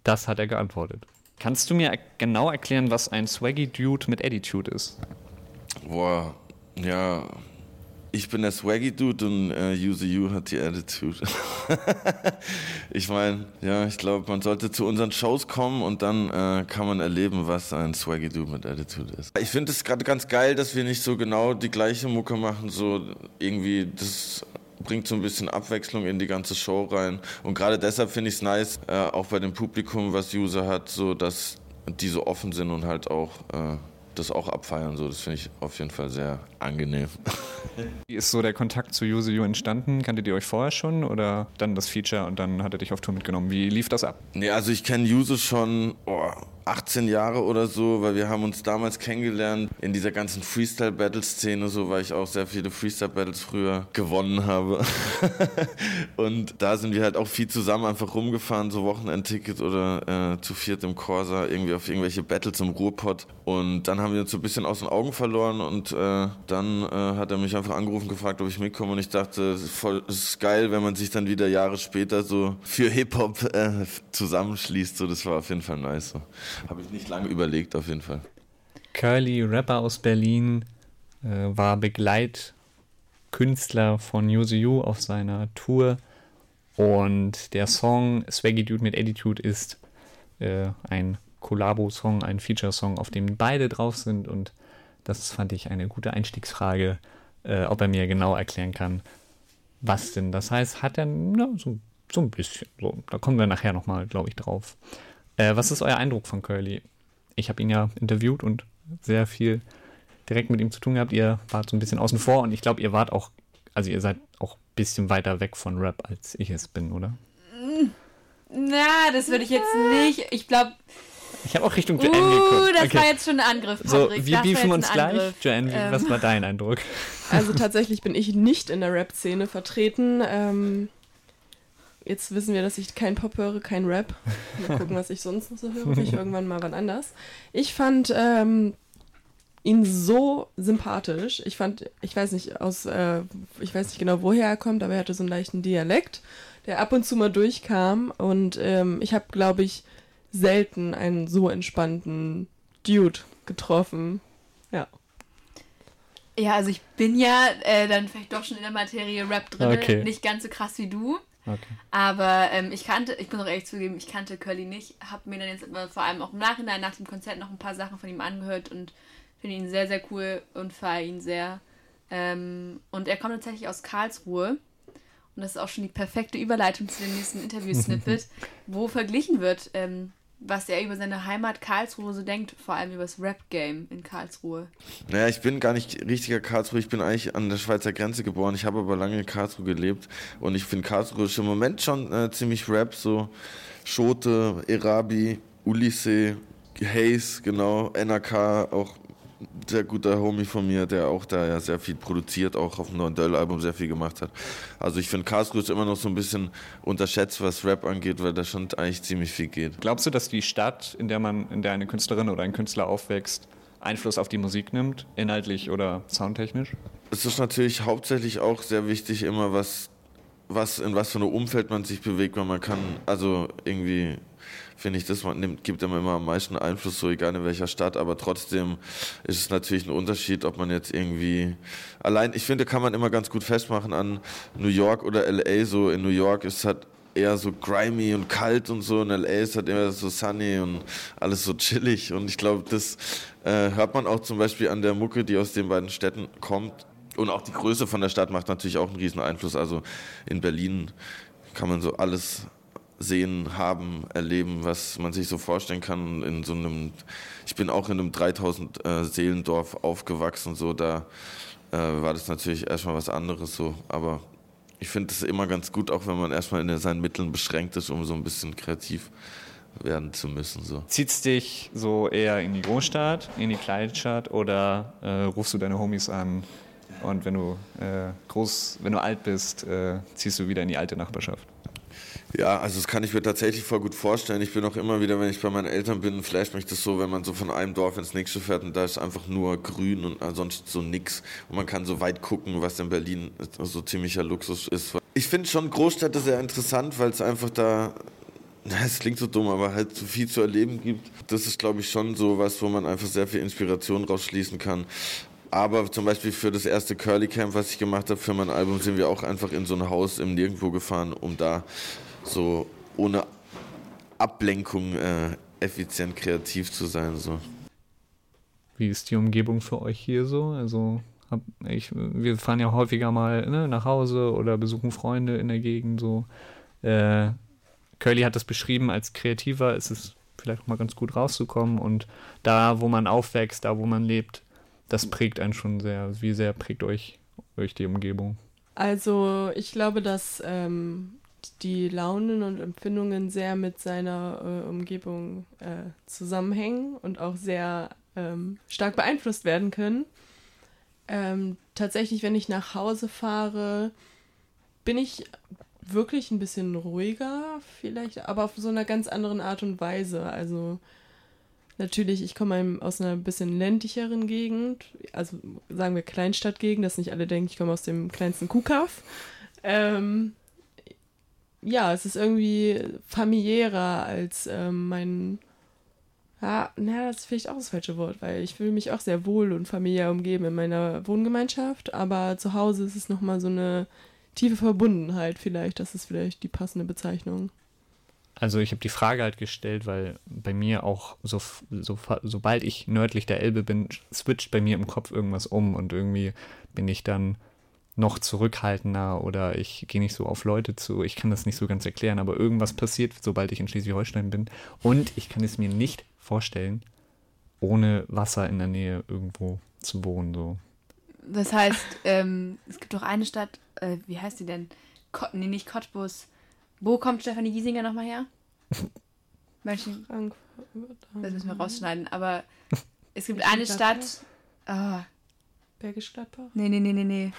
Das hat er geantwortet. Kannst du mir genau erklären, was ein Swaggy Dude mit Attitude ist? Boah, ja. Ich bin der Swaggy Dude und äh, You hat die Attitude. *laughs* ich meine, ja, ich glaube, man sollte zu unseren Shows kommen und dann äh, kann man erleben, was ein Swaggy Dude mit Attitude ist. Ich finde es gerade ganz geil, dass wir nicht so genau die gleiche Mucke machen, so irgendwie das bringt so ein bisschen Abwechslung in die ganze Show rein. Und gerade deshalb finde ich es nice, äh, auch bei dem Publikum, was User hat, so dass die so offen sind und halt auch äh, das auch abfeiern. So, das finde ich auf jeden Fall sehr angenehm. Wie ist so der Kontakt zu You entstanden? Kanntet ihr euch vorher schon oder dann das Feature und dann hat er dich auf Tour mitgenommen? Wie lief das ab? Nee, also ich kenne Juse schon oh, 18 Jahre oder so, weil wir haben uns damals kennengelernt in dieser ganzen Freestyle-Battle-Szene, so weil ich auch sehr viele Freestyle-Battles früher gewonnen habe. *laughs* und da sind wir halt auch viel zusammen einfach rumgefahren, so Wochenendticket oder äh, zu viert im Corsa, irgendwie auf irgendwelche Battles im Ruhrpott. Und dann haben wir uns so ein bisschen aus den Augen verloren und äh, dann äh, hat er mich einfach angerufen, gefragt, ob ich mitkomme und ich dachte, es ist geil, wenn man sich dann wieder Jahre später so für Hip-Hop äh, zusammenschließt. So, das war auf jeden Fall nice. So. Habe ich nicht lange überlegt, auf jeden Fall. Curly, Rapper aus Berlin, äh, war Begleitkünstler von Use You auf seiner Tour. Und der Song Swaggy Dude mit Attitude ist äh, ein Collabo-Song, ein Feature-Song, auf dem beide drauf sind. Und das fand ich eine gute Einstiegsfrage, äh, ob er mir genau erklären kann, was denn das heißt. Hat er na, so, so ein bisschen. So, da kommen wir nachher nochmal, glaube ich, drauf. Äh, was ist euer Eindruck von Curly? Ich habe ihn ja interviewt und sehr viel direkt mit ihm zu tun gehabt. Ihr wart so ein bisschen außen vor und ich glaube, ihr wart auch, also ihr seid auch ein bisschen weiter weg von Rap, als ich es bin, oder? Na, das würde ich jetzt nicht. Ich glaube, Ich habe auch Richtung uh, Joanne geguckt. das Okay. war jetzt schon ein Angriff, So, Patrick. wir Das beefen uns gleich. Angriff. Joanne, Ähm, was war dein Eindruck? Also *laughs* tatsächlich bin ich nicht in der Rap-Szene vertreten. Ähm, jetzt wissen wir, dass ich kein Pop höre, kein Rap. Mal gucken, was ich sonst noch so höre. Ich *laughs* irgendwann mal wann anders. Ich fand ähm, ihn so sympathisch. Ich fand, ich weiß nicht aus, äh, ich weiß nicht genau, woher er kommt, aber er hatte so einen leichten Dialekt, der ab und zu mal durchkam. Und ähm, ich habe, glaube ich, selten einen so entspannten Dude getroffen. Ja. Ja, also ich bin ja äh, dann vielleicht doch schon in der Materie Rap drin. Okay. Nicht ganz so krass wie du. Okay. Aber ähm, ich kannte, ich muss auch ehrlich zugeben, ich kannte Curly nicht. Hab mir dann jetzt vor allem auch im Nachhinein nach dem Konzert noch ein paar Sachen von ihm angehört und finde ihn sehr, sehr cool und feiere ihn sehr. Ähm, und er kommt tatsächlich aus Karlsruhe. Und das ist auch schon die perfekte Überleitung zu dem nächsten *laughs* Interview-Snippet, wo verglichen wird, ähm, was er über seine Heimat Karlsruhe so denkt, vor allem über das Rap-Game in Karlsruhe. Naja, ich bin gar nicht richtiger Karlsruhe, ich bin eigentlich an der Schweizer Grenze geboren. Ich habe aber lange in Karlsruhe gelebt und ich finde Karlsruhe ist im Moment schon äh, ziemlich Rap, so Schote, Erabi, Ulisse, Hayes, genau, NRK, auch sehr guter Homie von mir, der auch da ja sehr viel produziert, auch auf dem neuen Döll-Album sehr viel gemacht hat. Also ich finde Karlsruhe ist immer noch so ein bisschen unterschätzt, was Rap angeht, weil da schon eigentlich ziemlich viel geht. Glaubst du, dass die Stadt, in der man, in der eine Künstlerin oder ein Künstler aufwächst, Einfluss auf die Musik nimmt, inhaltlich oder soundtechnisch? Es ist natürlich hauptsächlich auch sehr wichtig, immer was, was in was für einem Umfeld man sich bewegt, weil man kann, also irgendwie finde ich, das man nimmt, gibt einem immer am meisten Einfluss, so egal in welcher Stadt, aber trotzdem ist es natürlich ein Unterschied, ob man jetzt irgendwie allein, ich finde, kann man immer ganz gut festmachen an New York oder LA, so in New York ist halt eher so grimy und kalt und so. In LA ist halt immer so sunny und alles so chillig. Und ich glaube, das äh, hört man auch zum Beispiel an der Mucke, die aus den beiden Städten kommt. Und auch die Größe von der Stadt macht natürlich auch einen riesen Einfluss. Also in Berlin kann man so alles sehen, haben, erleben, was man sich so vorstellen kann. In so einem, ich bin auch in einem 3000 äh, Seelendorf aufgewachsen, so da äh, war das natürlich erstmal was anderes so. Aber ich finde es immer ganz gut, auch wenn man erstmal in seinen Mitteln beschränkt ist, um so ein bisschen kreativ werden zu müssen. So. Zieht's dich so eher in die Großstadt, in die Kleinstadt oder äh, rufst du deine Homies an und wenn du äh, groß, wenn du alt bist, äh, ziehst du wieder in die alte Nachbarschaft? Ja, also das kann ich mir tatsächlich voll gut vorstellen. Ich bin auch immer wieder, wenn ich bei meinen Eltern bin, flasht mich das so, wenn man so von einem Dorf ins nächste fährt und da ist einfach nur grün und ansonsten so nix. Und man kann so weit gucken, was in Berlin so ziemlicher Luxus ist. Ich finde schon Großstädte sehr interessant, weil es einfach da, *laughs* es klingt so dumm, aber halt so viel zu erleben gibt. Das ist, glaube ich, schon so was, wo man einfach sehr viel Inspiration rausschließen kann. Aber zum Beispiel für das erste Curly Camp, was ich gemacht habe für mein Album, sind wir auch einfach in so ein Haus im Nirgendwo gefahren, um da so ohne Ablenkung äh, effizient kreativ zu sein. So. Wie ist die Umgebung für euch hier so? Also hab ich, wir fahren ja häufiger mal ne, nach Hause oder besuchen Freunde in der Gegend. So. Äh, Curly hat das beschrieben, als Kreativer ist es vielleicht auch mal ganz gut rauszukommen und da, wo man aufwächst, da, wo man lebt, das prägt einen schon sehr. Wie sehr prägt euch, euch die Umgebung? Also ich glaube, dass ähm, die Launen und Empfindungen sehr mit seiner äh, Umgebung äh, zusammenhängen und auch sehr ähm, stark beeinflusst werden können. Ähm, tatsächlich, wenn ich nach Hause fahre, bin ich wirklich ein bisschen ruhiger, vielleicht, aber auf so einer ganz anderen Art und Weise. Also natürlich, ich komme aus einer bisschen ländlicheren Gegend, also sagen wir Kleinstadtgegend, dass nicht alle denken, ich komme aus dem kleinsten Kuhkaff. Ähm, ja, es ist irgendwie familiärer als ähm, mein. Ja, naja, das ist vielleicht auch das falsche Wort, weil ich fühle mich auch sehr wohl und familiär umgeben in meiner Wohngemeinschaft, aber zu Hause ist es nochmal so eine tiefe Verbundenheit vielleicht. Das ist vielleicht die passende Bezeichnung. Also ich habe die Frage halt gestellt, weil bei mir auch, so, so, sobald ich nördlich der Elbe bin, switcht bei mir im Kopf irgendwas um und irgendwie bin ich dann noch zurückhaltender oder ich gehe nicht so auf Leute zu. Ich kann das nicht so ganz erklären, aber irgendwas passiert, sobald ich in Schleswig-Holstein bin. Und ich kann es mir nicht vorstellen, ohne Wasser in der Nähe irgendwo zu wohnen. So. Das heißt, ähm, es gibt doch eine Stadt, äh, wie heißt die denn? Kot nee, nicht Cottbus. Wo kommt Stefanie Giesinger nochmal her? *laughs* Mönchen. Das müssen wir rausschneiden, aber *laughs* es gibt eine Stadt. Oh. Bergisch Gladbach? Nee, nee, nee, nee, nee.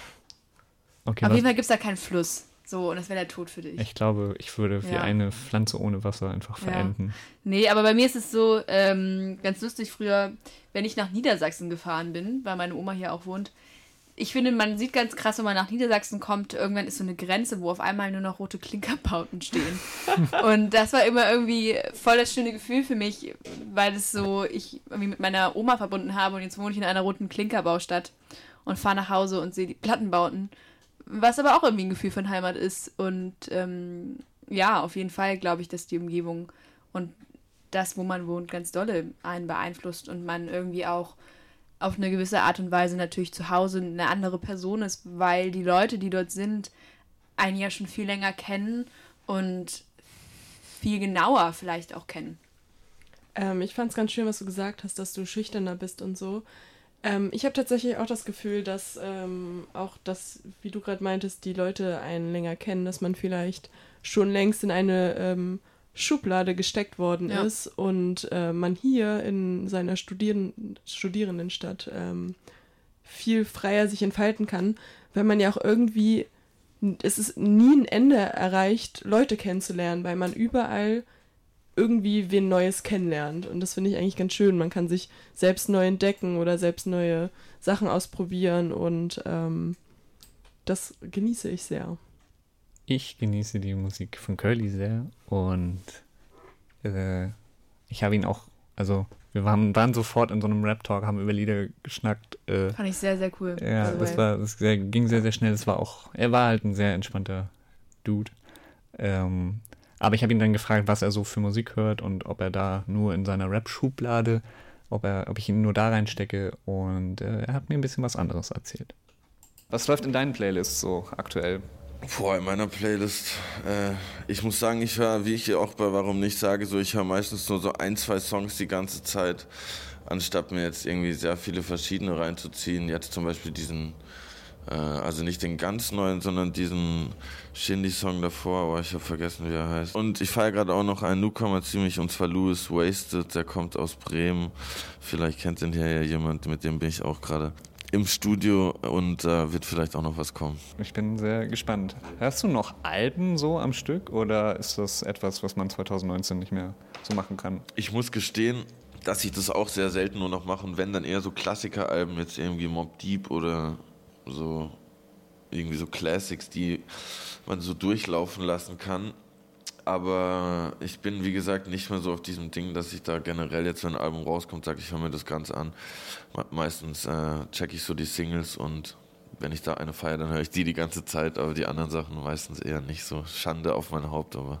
Okay, Auf jeden Fall gibt es da keinen Fluss. So, und das wäre der Tod für dich. Ich glaube, ich würde wie ja. eine Pflanze ohne Wasser einfach verenden. Ja. Nee, aber bei mir ist es so, ähm, ganz lustig, früher, wenn ich nach Niedersachsen gefahren bin, weil meine Oma hier auch wohnt, ich finde, man sieht ganz krass, wenn man nach Niedersachsen kommt, irgendwann ist so eine Grenze, wo auf einmal nur noch rote Klinkerbauten stehen. *laughs* und das war immer irgendwie voll das schöne Gefühl für mich, weil es so, ich irgendwie mit meiner Oma verbunden habe und jetzt wohne ich in einer roten Klinkerbaustadt und fahre nach Hause und sehe die Plattenbauten was aber auch irgendwie ein Gefühl von Heimat ist. Und ähm, ja, auf jeden Fall glaube ich, dass die Umgebung und das, wo man wohnt, ganz dolle einen beeinflusst und man irgendwie auch auf eine gewisse Art und Weise natürlich zu Hause eine andere Person ist, weil die Leute, die dort sind, einen ja schon viel länger kennen und viel genauer vielleicht auch kennen. Ähm, ich fand es ganz schön, was du gesagt hast, dass du schüchterner bist und so. Ähm, ich habe tatsächlich auch das Gefühl, dass ähm, auch das, wie du gerade meintest, die Leute einen länger kennen, dass man vielleicht schon längst in eine ähm, Schublade gesteckt worden ja. ist und äh, man hier in seiner Studieren Studierendenstadt ähm, viel freier sich entfalten kann, weil man ja auch irgendwie, es ist nie ein Ende erreicht, Leute kennenzulernen, weil man überall irgendwie wen Neues kennenlernt. Und das finde ich eigentlich ganz schön. Man kann sich selbst neu entdecken oder selbst neue Sachen ausprobieren und ähm, das genieße ich sehr. Ich genieße die Musik von Curly sehr und äh, ich habe ihn auch, also wir waren, waren sofort in so einem Rap-Talk, haben über Lieder geschnackt. Äh, Fand ich sehr, sehr cool. Ja, das, war, das ging sehr, sehr schnell. Das war auch, er war halt ein sehr entspannter Dude. Ähm, aber ich habe ihn dann gefragt, was er so für Musik hört und ob er da nur in seiner Rap-Schublade, ob, ob ich ihn nur da reinstecke. Und äh, er hat mir ein bisschen was anderes erzählt. Was läuft in deinen Playlists so aktuell? Boah, in meiner Playlist, äh, ich muss sagen, ich höre, wie ich auch bei Warum nicht sage, so ich höre meistens nur so ein, zwei Songs die ganze Zeit, anstatt mir jetzt irgendwie sehr viele verschiedene reinzuziehen. Jetzt zum Beispiel diesen äh, also nicht den ganz neuen, sondern diesen Shindy-Song davor, aber ich habe vergessen, wie er heißt. Und ich feiere gerade auch noch einen Newcomer ziemlich, und zwar Louis Wasted, der kommt aus Bremen. Vielleicht kennt ihn hier ja jemand, mit dem bin ich auch gerade im Studio und äh, wird vielleicht auch noch was kommen. Ich bin sehr gespannt. Hörst du noch Alben so am Stück oder ist das etwas, was man 2019 nicht mehr so machen kann? Ich muss gestehen, dass ich das auch sehr selten nur noch mache und wenn dann eher so Klassikeralben, jetzt irgendwie Mob Deep oder so irgendwie so Classics, die man so durchlaufen lassen kann. Aber ich bin, wie gesagt, nicht mehr so auf diesem Ding, dass ich da generell jetzt, wenn ein Album rauskommt, sage ich, höre mir das Ganze an. Meistens äh, checke ich so die Singles und wenn ich da eine feiere, dann höre ich die die ganze Zeit, aber die anderen Sachen meistens eher nicht so. Schande auf mein Haupt, aber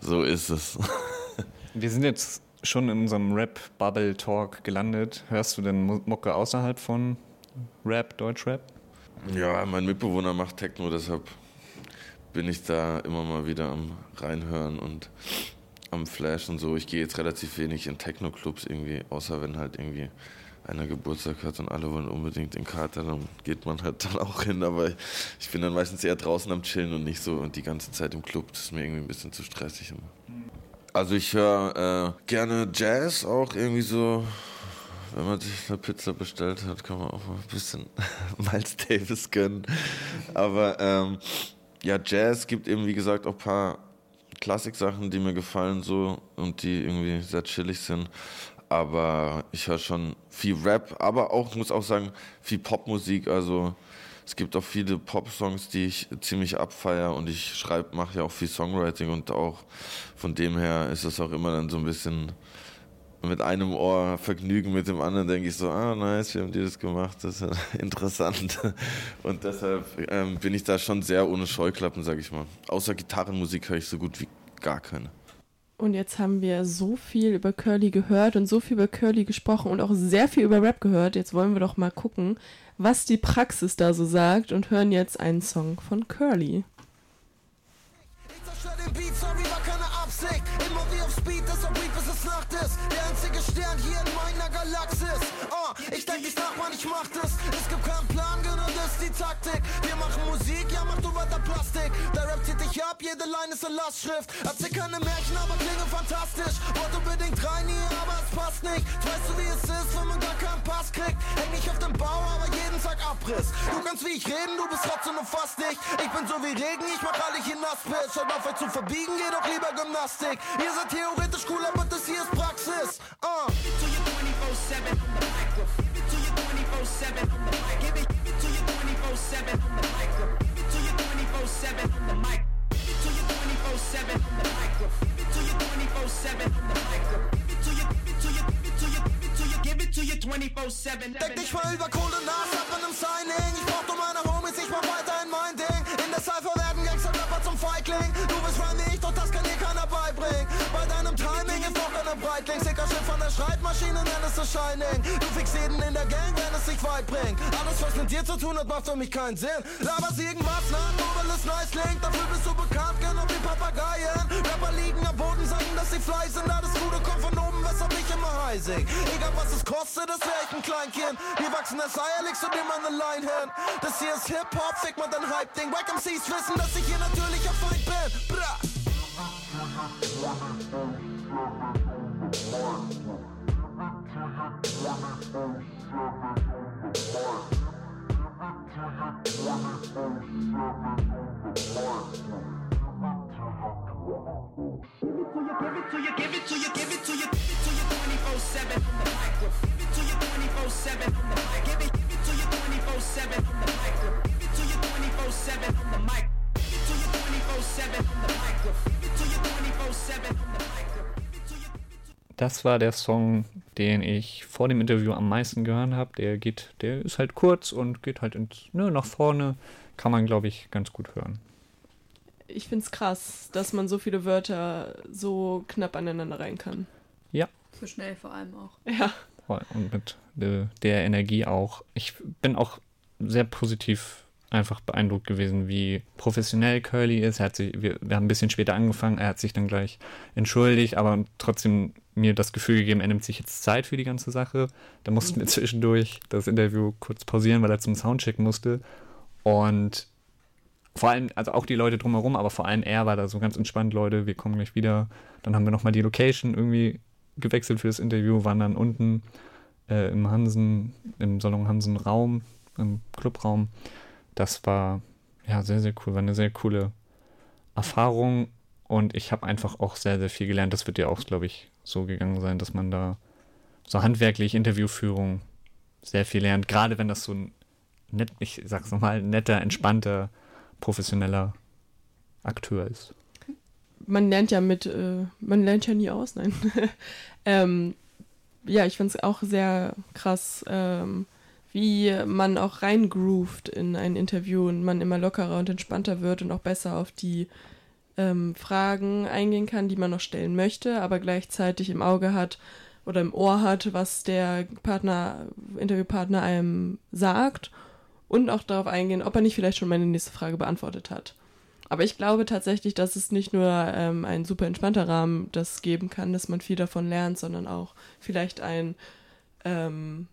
so ist es. *laughs* Wir sind jetzt schon in unserem Rap-Bubble-Talk gelandet. Hörst du denn Mucke außerhalb von Rap, Deutschrap? Ja, mein Mitbewohner macht Techno, deshalb bin ich da immer mal wieder am Reinhören und am Flash und so. Ich gehe jetzt relativ wenig in Techno-Clubs irgendwie, außer wenn halt irgendwie einer Geburtstag hat und alle wollen unbedingt den Kater, dann geht man halt dann auch hin. Aber ich bin dann meistens eher draußen am Chillen und nicht so die ganze Zeit im Club. Das ist mir irgendwie ein bisschen zu stressig immer. Also ich höre äh, gerne Jazz auch irgendwie so. Wenn man sich eine Pizza bestellt hat, kann man auch mal ein bisschen *laughs* Miles Davis gönnen. Aber ähm, ja, Jazz gibt eben, wie gesagt, auch ein paar Klassik-Sachen, die mir gefallen so und die irgendwie sehr chillig sind. Aber ich höre schon viel Rap, aber auch, muss auch sagen, viel Popmusik. Also es gibt auch viele Pop-Songs, die ich ziemlich abfeier und ich schreibe, mache ja auch viel Songwriting und auch von dem her ist es auch immer dann so ein bisschen mit einem Ohr Vergnügen, mit dem anderen denke ich so, ah nice, wie haben die das gemacht, das ist ja *laughs* interessant. Und deshalb ähm, bin ich da schon sehr ohne Scheuklappen, sage ich mal. Außer Gitarrenmusik höre ich so gut wie gar keine. Und jetzt haben wir so viel über Curly gehört und so viel über Curly gesprochen und auch sehr viel über Rap gehört. Jetzt wollen wir doch mal gucken, was die Praxis da so sagt und hören jetzt einen Song von Curly. Ich den Beat, sorry, war keine Absicht. Immer wie auf Speed, deshalb Beat, bis es Nacht ist. Der einzige Stern hier in meiner Galaxis. Uh, ich denk nicht nach, Mann, ich mach das. Es gibt keinen Plan, genau das ist die Taktik. Wir machen Musik, ja, mach du weiter Plastik. Der Rap zieht dich ab, jede Line ist eine Lastschrift. Erzähl keine Märchen, aber klinge fantastisch. Wollte unbedingt rein hier, aber es passt nicht. Weißt du, wie es ist, wenn man gar keinen Pass kriegt? Häng nicht auf dem Bau, aber jeden Tag Abriss. Du kannst wie ich reden, du bist trotzdem nur fast nicht. Ich bin so wie Regen, ich mach alle hier nass, Bitch. Hört auf, euch zu verbiegen, geh doch lieber Gymnastik. Ihr seid theoretisch cool, aber das hier ist Praxis. Uh. Deck dich voll über Kohle Nas ab in einem Signing. Ich brauch nur meine Homies, ich mach weiterhin mein Ding. In der Cypher werden Gangster-Rapper zum Feigling. Du ist doch eine Breitling. Sicker Schiff von der Schreibmaschine, nenn es das Shining. Du fix jeden in der Gang, wenn es sich weit bringt. Alles, was mit dir zu tun hat, macht für mich keinen Sinn. Laberst irgendwas nach, weil es nice klingt. Dafür bist du bekannt, genau wie Papageien. Rapper liegen am Boden, sagen, dass sie fleiß sind. Alles Gute kommt von oben, weshalb ich immer high sing. Egal was es kostet, das wär ich ein Kleinkind. Wir wachsen das Eier, legst du dir mal eine Line hin. Das hier ist Hip-Hop, fick mal dein Hype-Ding. Wack MCs wissen, dass ich hier natürlicher Feind bin. Bra. Give it to you, give it to you, give it to you, give it to you. Das war der Song, den ich vor dem Interview am meisten gehört habe. Der geht, der ist halt kurz und geht halt ins, ne, nach vorne. Kann man, glaube ich, ganz gut hören. Ich finde es krass, dass man so viele Wörter so knapp aneinander rein kann. Ja. So schnell vor allem auch. Ja. Und mit der, der Energie auch. Ich bin auch sehr positiv einfach beeindruckt gewesen, wie professionell Curly ist. Er hat sich, wir, wir haben ein bisschen später angefangen, er hat sich dann gleich entschuldigt, aber trotzdem mir das Gefühl gegeben, er nimmt sich jetzt Zeit für die ganze Sache. Da mussten wir zwischendurch das Interview kurz pausieren, weil er zum Soundcheck musste. Und vor allem, also auch die Leute drumherum, aber vor allem er war da so ganz entspannt, Leute, wir kommen gleich wieder. Dann haben wir nochmal die Location irgendwie gewechselt für das Interview, waren dann unten äh, im Hansen, im Salon Hansen Raum, im Clubraum. Das war ja sehr, sehr cool, war eine sehr coole Erfahrung und ich habe einfach auch sehr, sehr viel gelernt. Das wird ja auch, glaube ich, so gegangen sein, dass man da so handwerklich Interviewführung sehr viel lernt, gerade wenn das so ein nett, ich sag's nochmal, netter, entspannter, professioneller Akteur ist. Man lernt ja mit, äh, man lernt ja nie aus, nein. *laughs* ähm, ja, ich fand es auch sehr krass, ähm, wie man auch reingroovt in ein Interview und man immer lockerer und entspannter wird und auch besser auf die ähm, Fragen eingehen kann, die man noch stellen möchte, aber gleichzeitig im Auge hat oder im Ohr hat, was der Partner, Interviewpartner einem sagt und auch darauf eingehen, ob er nicht vielleicht schon meine nächste Frage beantwortet hat. Aber ich glaube tatsächlich, dass es nicht nur ähm, ein super entspannter Rahmen das geben kann, dass man viel davon lernt, sondern auch vielleicht ein, ähm,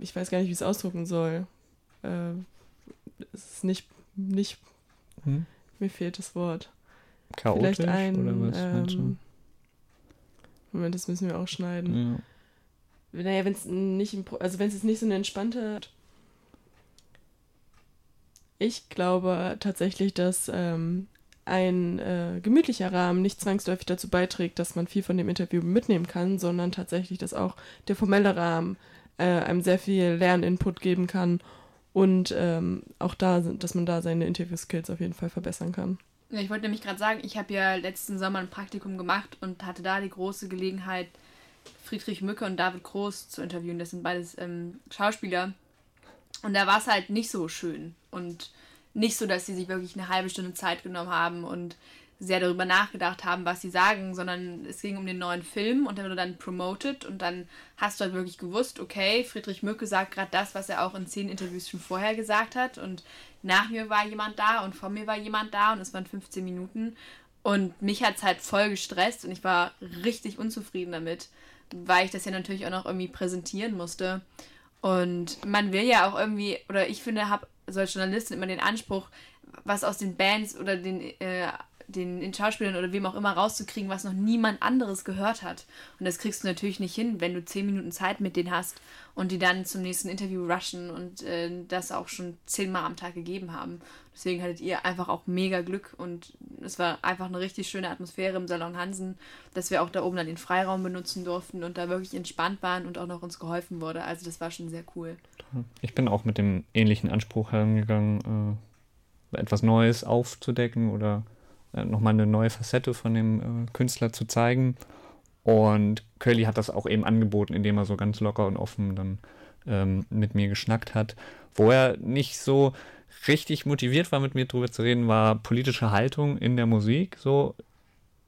ich weiß gar nicht, wie ich es ausdrucken soll. Äh, es ist nicht, nicht, hm? mir fehlt das Wort. Chaotisch vielleicht ein, oder was? Ähm, Moment, das müssen wir auch schneiden. Ja. Naja, wenn es nicht, also wenn es nicht so eine entspannte ich glaube tatsächlich, dass ähm, ein äh, gemütlicher Rahmen nicht zwangsläufig dazu beiträgt, dass man viel von dem Interview mitnehmen kann, sondern tatsächlich, dass auch der formelle Rahmen äh, einem sehr viel Lerninput geben kann und ähm, auch da, dass man da seine Interview-Skills auf jeden Fall verbessern kann. Ja, ich wollte nämlich gerade sagen, ich habe ja letzten Sommer ein Praktikum gemacht und hatte da die große Gelegenheit, Friedrich Mücke und David Groß zu interviewen. Das sind beides ähm, Schauspieler. Und da war es halt nicht so schön und nicht so, dass sie sich wirklich eine halbe Stunde Zeit genommen haben und sehr darüber nachgedacht haben, was sie sagen, sondern es ging um den neuen Film und der wurde dann promoted und dann hast du halt wirklich gewusst, okay, Friedrich Mücke sagt gerade das, was er auch in zehn Interviews schon vorher gesagt hat und nach mir war jemand da und vor mir war jemand da und es waren 15 Minuten und mich hat es halt voll gestresst und ich war richtig unzufrieden damit, weil ich das ja natürlich auch noch irgendwie präsentieren musste. Und man will ja auch irgendwie, oder ich finde, habe so als Journalistin immer den Anspruch, was aus den Bands oder den, äh, den, den Schauspielern oder wem auch immer rauszukriegen, was noch niemand anderes gehört hat. Und das kriegst du natürlich nicht hin, wenn du zehn Minuten Zeit mit denen hast und die dann zum nächsten Interview rushen und äh, das auch schon zehnmal am Tag gegeben haben. Deswegen hattet ihr einfach auch mega Glück und es war einfach eine richtig schöne Atmosphäre im Salon Hansen, dass wir auch da oben dann den Freiraum benutzen durften und da wirklich entspannt waren und auch noch uns geholfen wurde. Also das war schon sehr cool. Ich bin auch mit dem ähnlichen Anspruch herangegangen, äh, etwas Neues aufzudecken oder nochmal eine neue Facette von dem äh, Künstler zu zeigen. Und Curly hat das auch eben angeboten, indem er so ganz locker und offen dann ähm, mit mir geschnackt hat. Wo er nicht so richtig motiviert war, mit mir drüber zu reden, war politische Haltung in der Musik. So,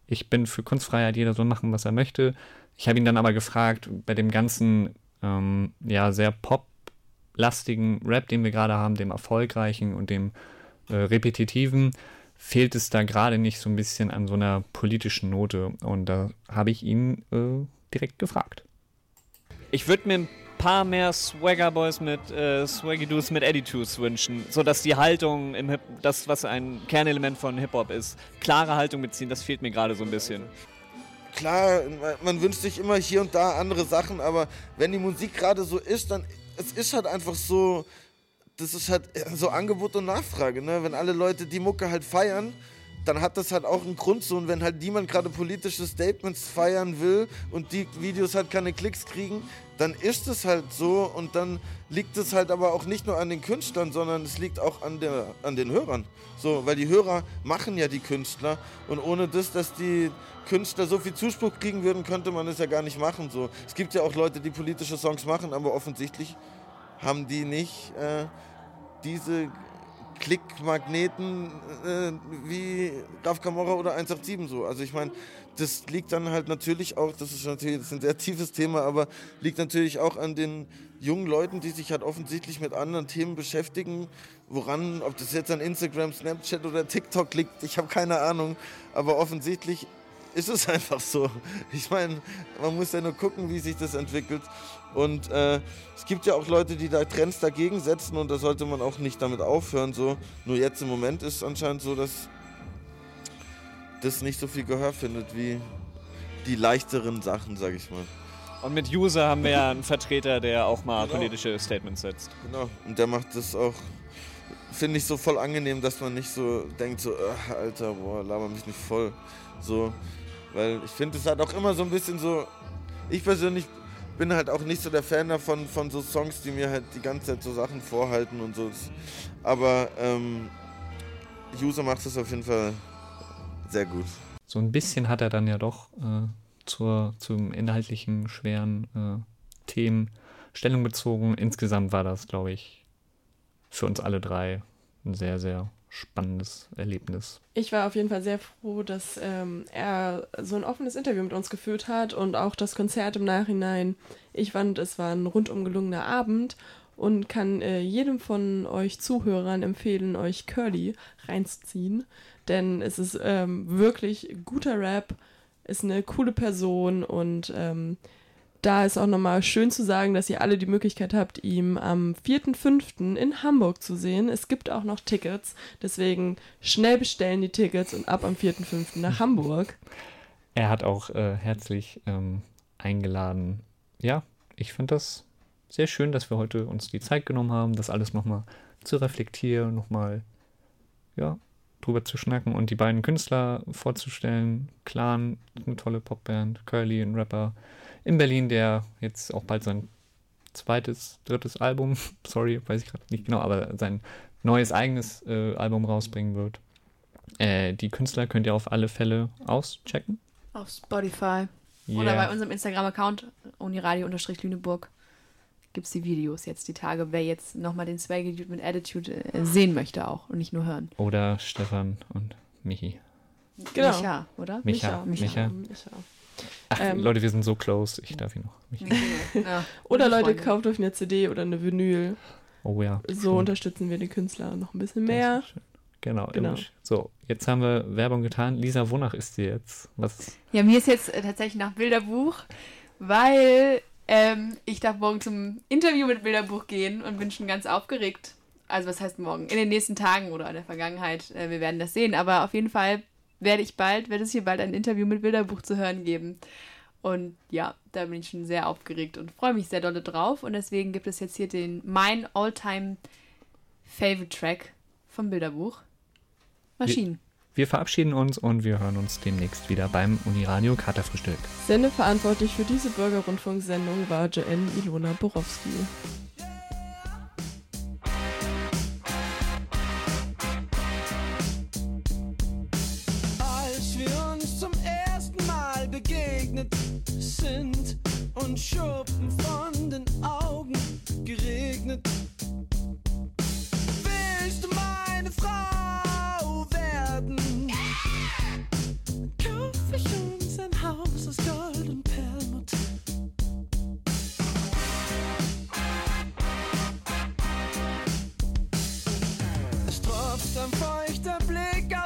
ich bin für Kunstfreiheit, jeder soll machen, was er möchte. Ich habe ihn dann aber gefragt, bei dem ganzen, ähm, ja, sehr pop-lastigen Rap, den wir gerade haben, dem erfolgreichen und dem äh, repetitiven, fehlt es da gerade nicht so ein bisschen an so einer politischen Note. Und da habe ich ihn äh, direkt gefragt. Ich würde mir ein paar mehr Swagger Boys mit äh, Swaggy Doos mit Attitudes wünschen, sodass die Haltung im Hip das was ein Kernelement von Hip Hop ist, klare Haltung beziehen, das fehlt mir gerade so ein bisschen. Klar, man wünscht sich immer hier und da andere Sachen, aber wenn die Musik gerade so ist, dann es ist halt einfach so, das ist halt so Angebot und Nachfrage, ne? Wenn alle Leute die Mucke halt feiern, dann hat das halt auch einen Grund so. Und wenn halt niemand gerade politische Statements feiern will und die Videos halt keine Klicks kriegen, dann ist es halt so und dann liegt es halt aber auch nicht nur an den Künstlern, sondern es liegt auch an, der, an den Hörern. So, weil die Hörer machen ja die Künstler und ohne das, dass die Künstler so viel Zuspruch kriegen würden, könnte man es ja gar nicht machen. So. Es gibt ja auch Leute, die politische Songs machen, aber offensichtlich haben die nicht äh, diese Klickmagneten äh, wie Raf Camorra oder 187 so. Also ich meine, das liegt dann halt natürlich auch, das ist natürlich das ist ein sehr *laughs* tiefes Thema, aber liegt natürlich auch an den jungen Leuten, die sich halt offensichtlich mit anderen Themen beschäftigen. Woran, ob das jetzt an Instagram, Snapchat oder TikTok liegt, ich habe keine Ahnung. Aber offensichtlich ist es einfach so. Ich meine, man muss ja nur gucken, wie sich das entwickelt. Und äh, es gibt ja auch Leute, die da Trends dagegen setzen und da sollte man auch nicht damit aufhören. So. Nur jetzt im Moment ist es anscheinend so, dass das nicht so viel Gehör findet wie die leichteren Sachen, sag ich mal. Und mit User haben wir ja einen Vertreter, der auch mal Genau. politische Statements setzt. Genau. Und der macht das auch, finde ich, so voll angenehm, dass man nicht so denkt, so, "Ach, Alter, boah, laber mich nicht voll. So, weil ich finde, es hat auch immer so ein bisschen so, ich persönlich bin halt auch nicht so der Fan davon, von so Songs, die mir halt die ganze Zeit so Sachen vorhalten und so. Aber ähm, User macht das auf jeden Fall sehr gut. So ein bisschen hat er dann ja doch äh, zur, zum inhaltlichen, schweren äh, Themen Stellung bezogen. Insgesamt war das, glaube ich, für uns alle drei ein sehr, sehr spannendes Erlebnis. Ich war auf jeden Fall sehr froh, dass ähm, er so ein offenes Interview mit uns geführt hat und auch das Konzert im Nachhinein. Ich fand, es war ein rundum gelungener Abend und kann äh, jedem von euch Zuhörern empfehlen, euch Curly reinzuziehen. Denn es ist ähm, wirklich guter Rap, ist eine coole Person und ähm, da ist auch nochmal schön zu sagen, dass ihr alle die Möglichkeit habt, ihm am 4.5. in Hamburg zu sehen. Es gibt auch noch Tickets, deswegen schnell bestellen die Tickets und ab am 4.5. nach Hamburg. Er hat auch äh, herzlich ähm, eingeladen. Ja, ich finde das sehr schön, dass wir heute uns die Zeit genommen haben, das alles nochmal zu reflektieren, nochmal ja, drüber zu schnacken und die beiden Künstler vorzustellen. Clan, eine tolle Popband, Curly, ein Rapper in Berlin, der jetzt auch bald sein zweites, drittes Album, *laughs* sorry, weiß ich gerade nicht genau, aber sein neues eigenes äh, Album rausbringen wird. Äh, die Künstler könnt ihr auf alle Fälle auschecken. Auf Spotify. Oder bei unserem Instagram-Account, uniradio-lüneburg, gibt es die Videos jetzt die Tage, wer jetzt nochmal den Swaggy Dude mit Attitude äh, sehen möchte auch und nicht nur hören. Oder Stefan und Michi. Genau. Micha, oder? Micha. Micha. Micha. Micha. Ach, Ähm, Leute, wir sind so close. Ich darf ihn noch. Ja. Oder Leute, Freunde. kauft euch eine CD oder eine Vinyl. Oh ja. So stimmt. unterstützen wir die Künstler noch ein bisschen mehr. Genau, Genau. genau. So, jetzt haben wir Werbung getan. Lisa, wonach ist sie jetzt? Was? Ja, mir ist jetzt äh, tatsächlich nach Bilderbuch, weil ähm, ich darf morgen zum Interview mit Bilderbuch gehen und bin schon ganz aufgeregt. Also was heißt morgen? In den nächsten Tagen oder in der Vergangenheit. Äh, wir werden das sehen. Aber auf jeden Fall werde ich bald, werde es hier bald ein Interview mit Bilderbuch zu hören geben. Und ja, da bin ich schon sehr aufgeregt und freue mich sehr dolle drauf. Und deswegen gibt es jetzt hier den mein Alltime Favorite Track vom Bilderbuch. Maschinen. Wir verabschieden uns und wir hören uns demnächst wieder beim Uniradio Katerfrühstück. Sendeverantwortlich für diese Bürgerrundfunksendung war Joanne Ilona Borowski. Schuppen von den Augen geregnet. Willst du meine Frau werden? Kauf ich uns ein Haus aus Gold und Perlmutt. Es tropft ein feuchter Blick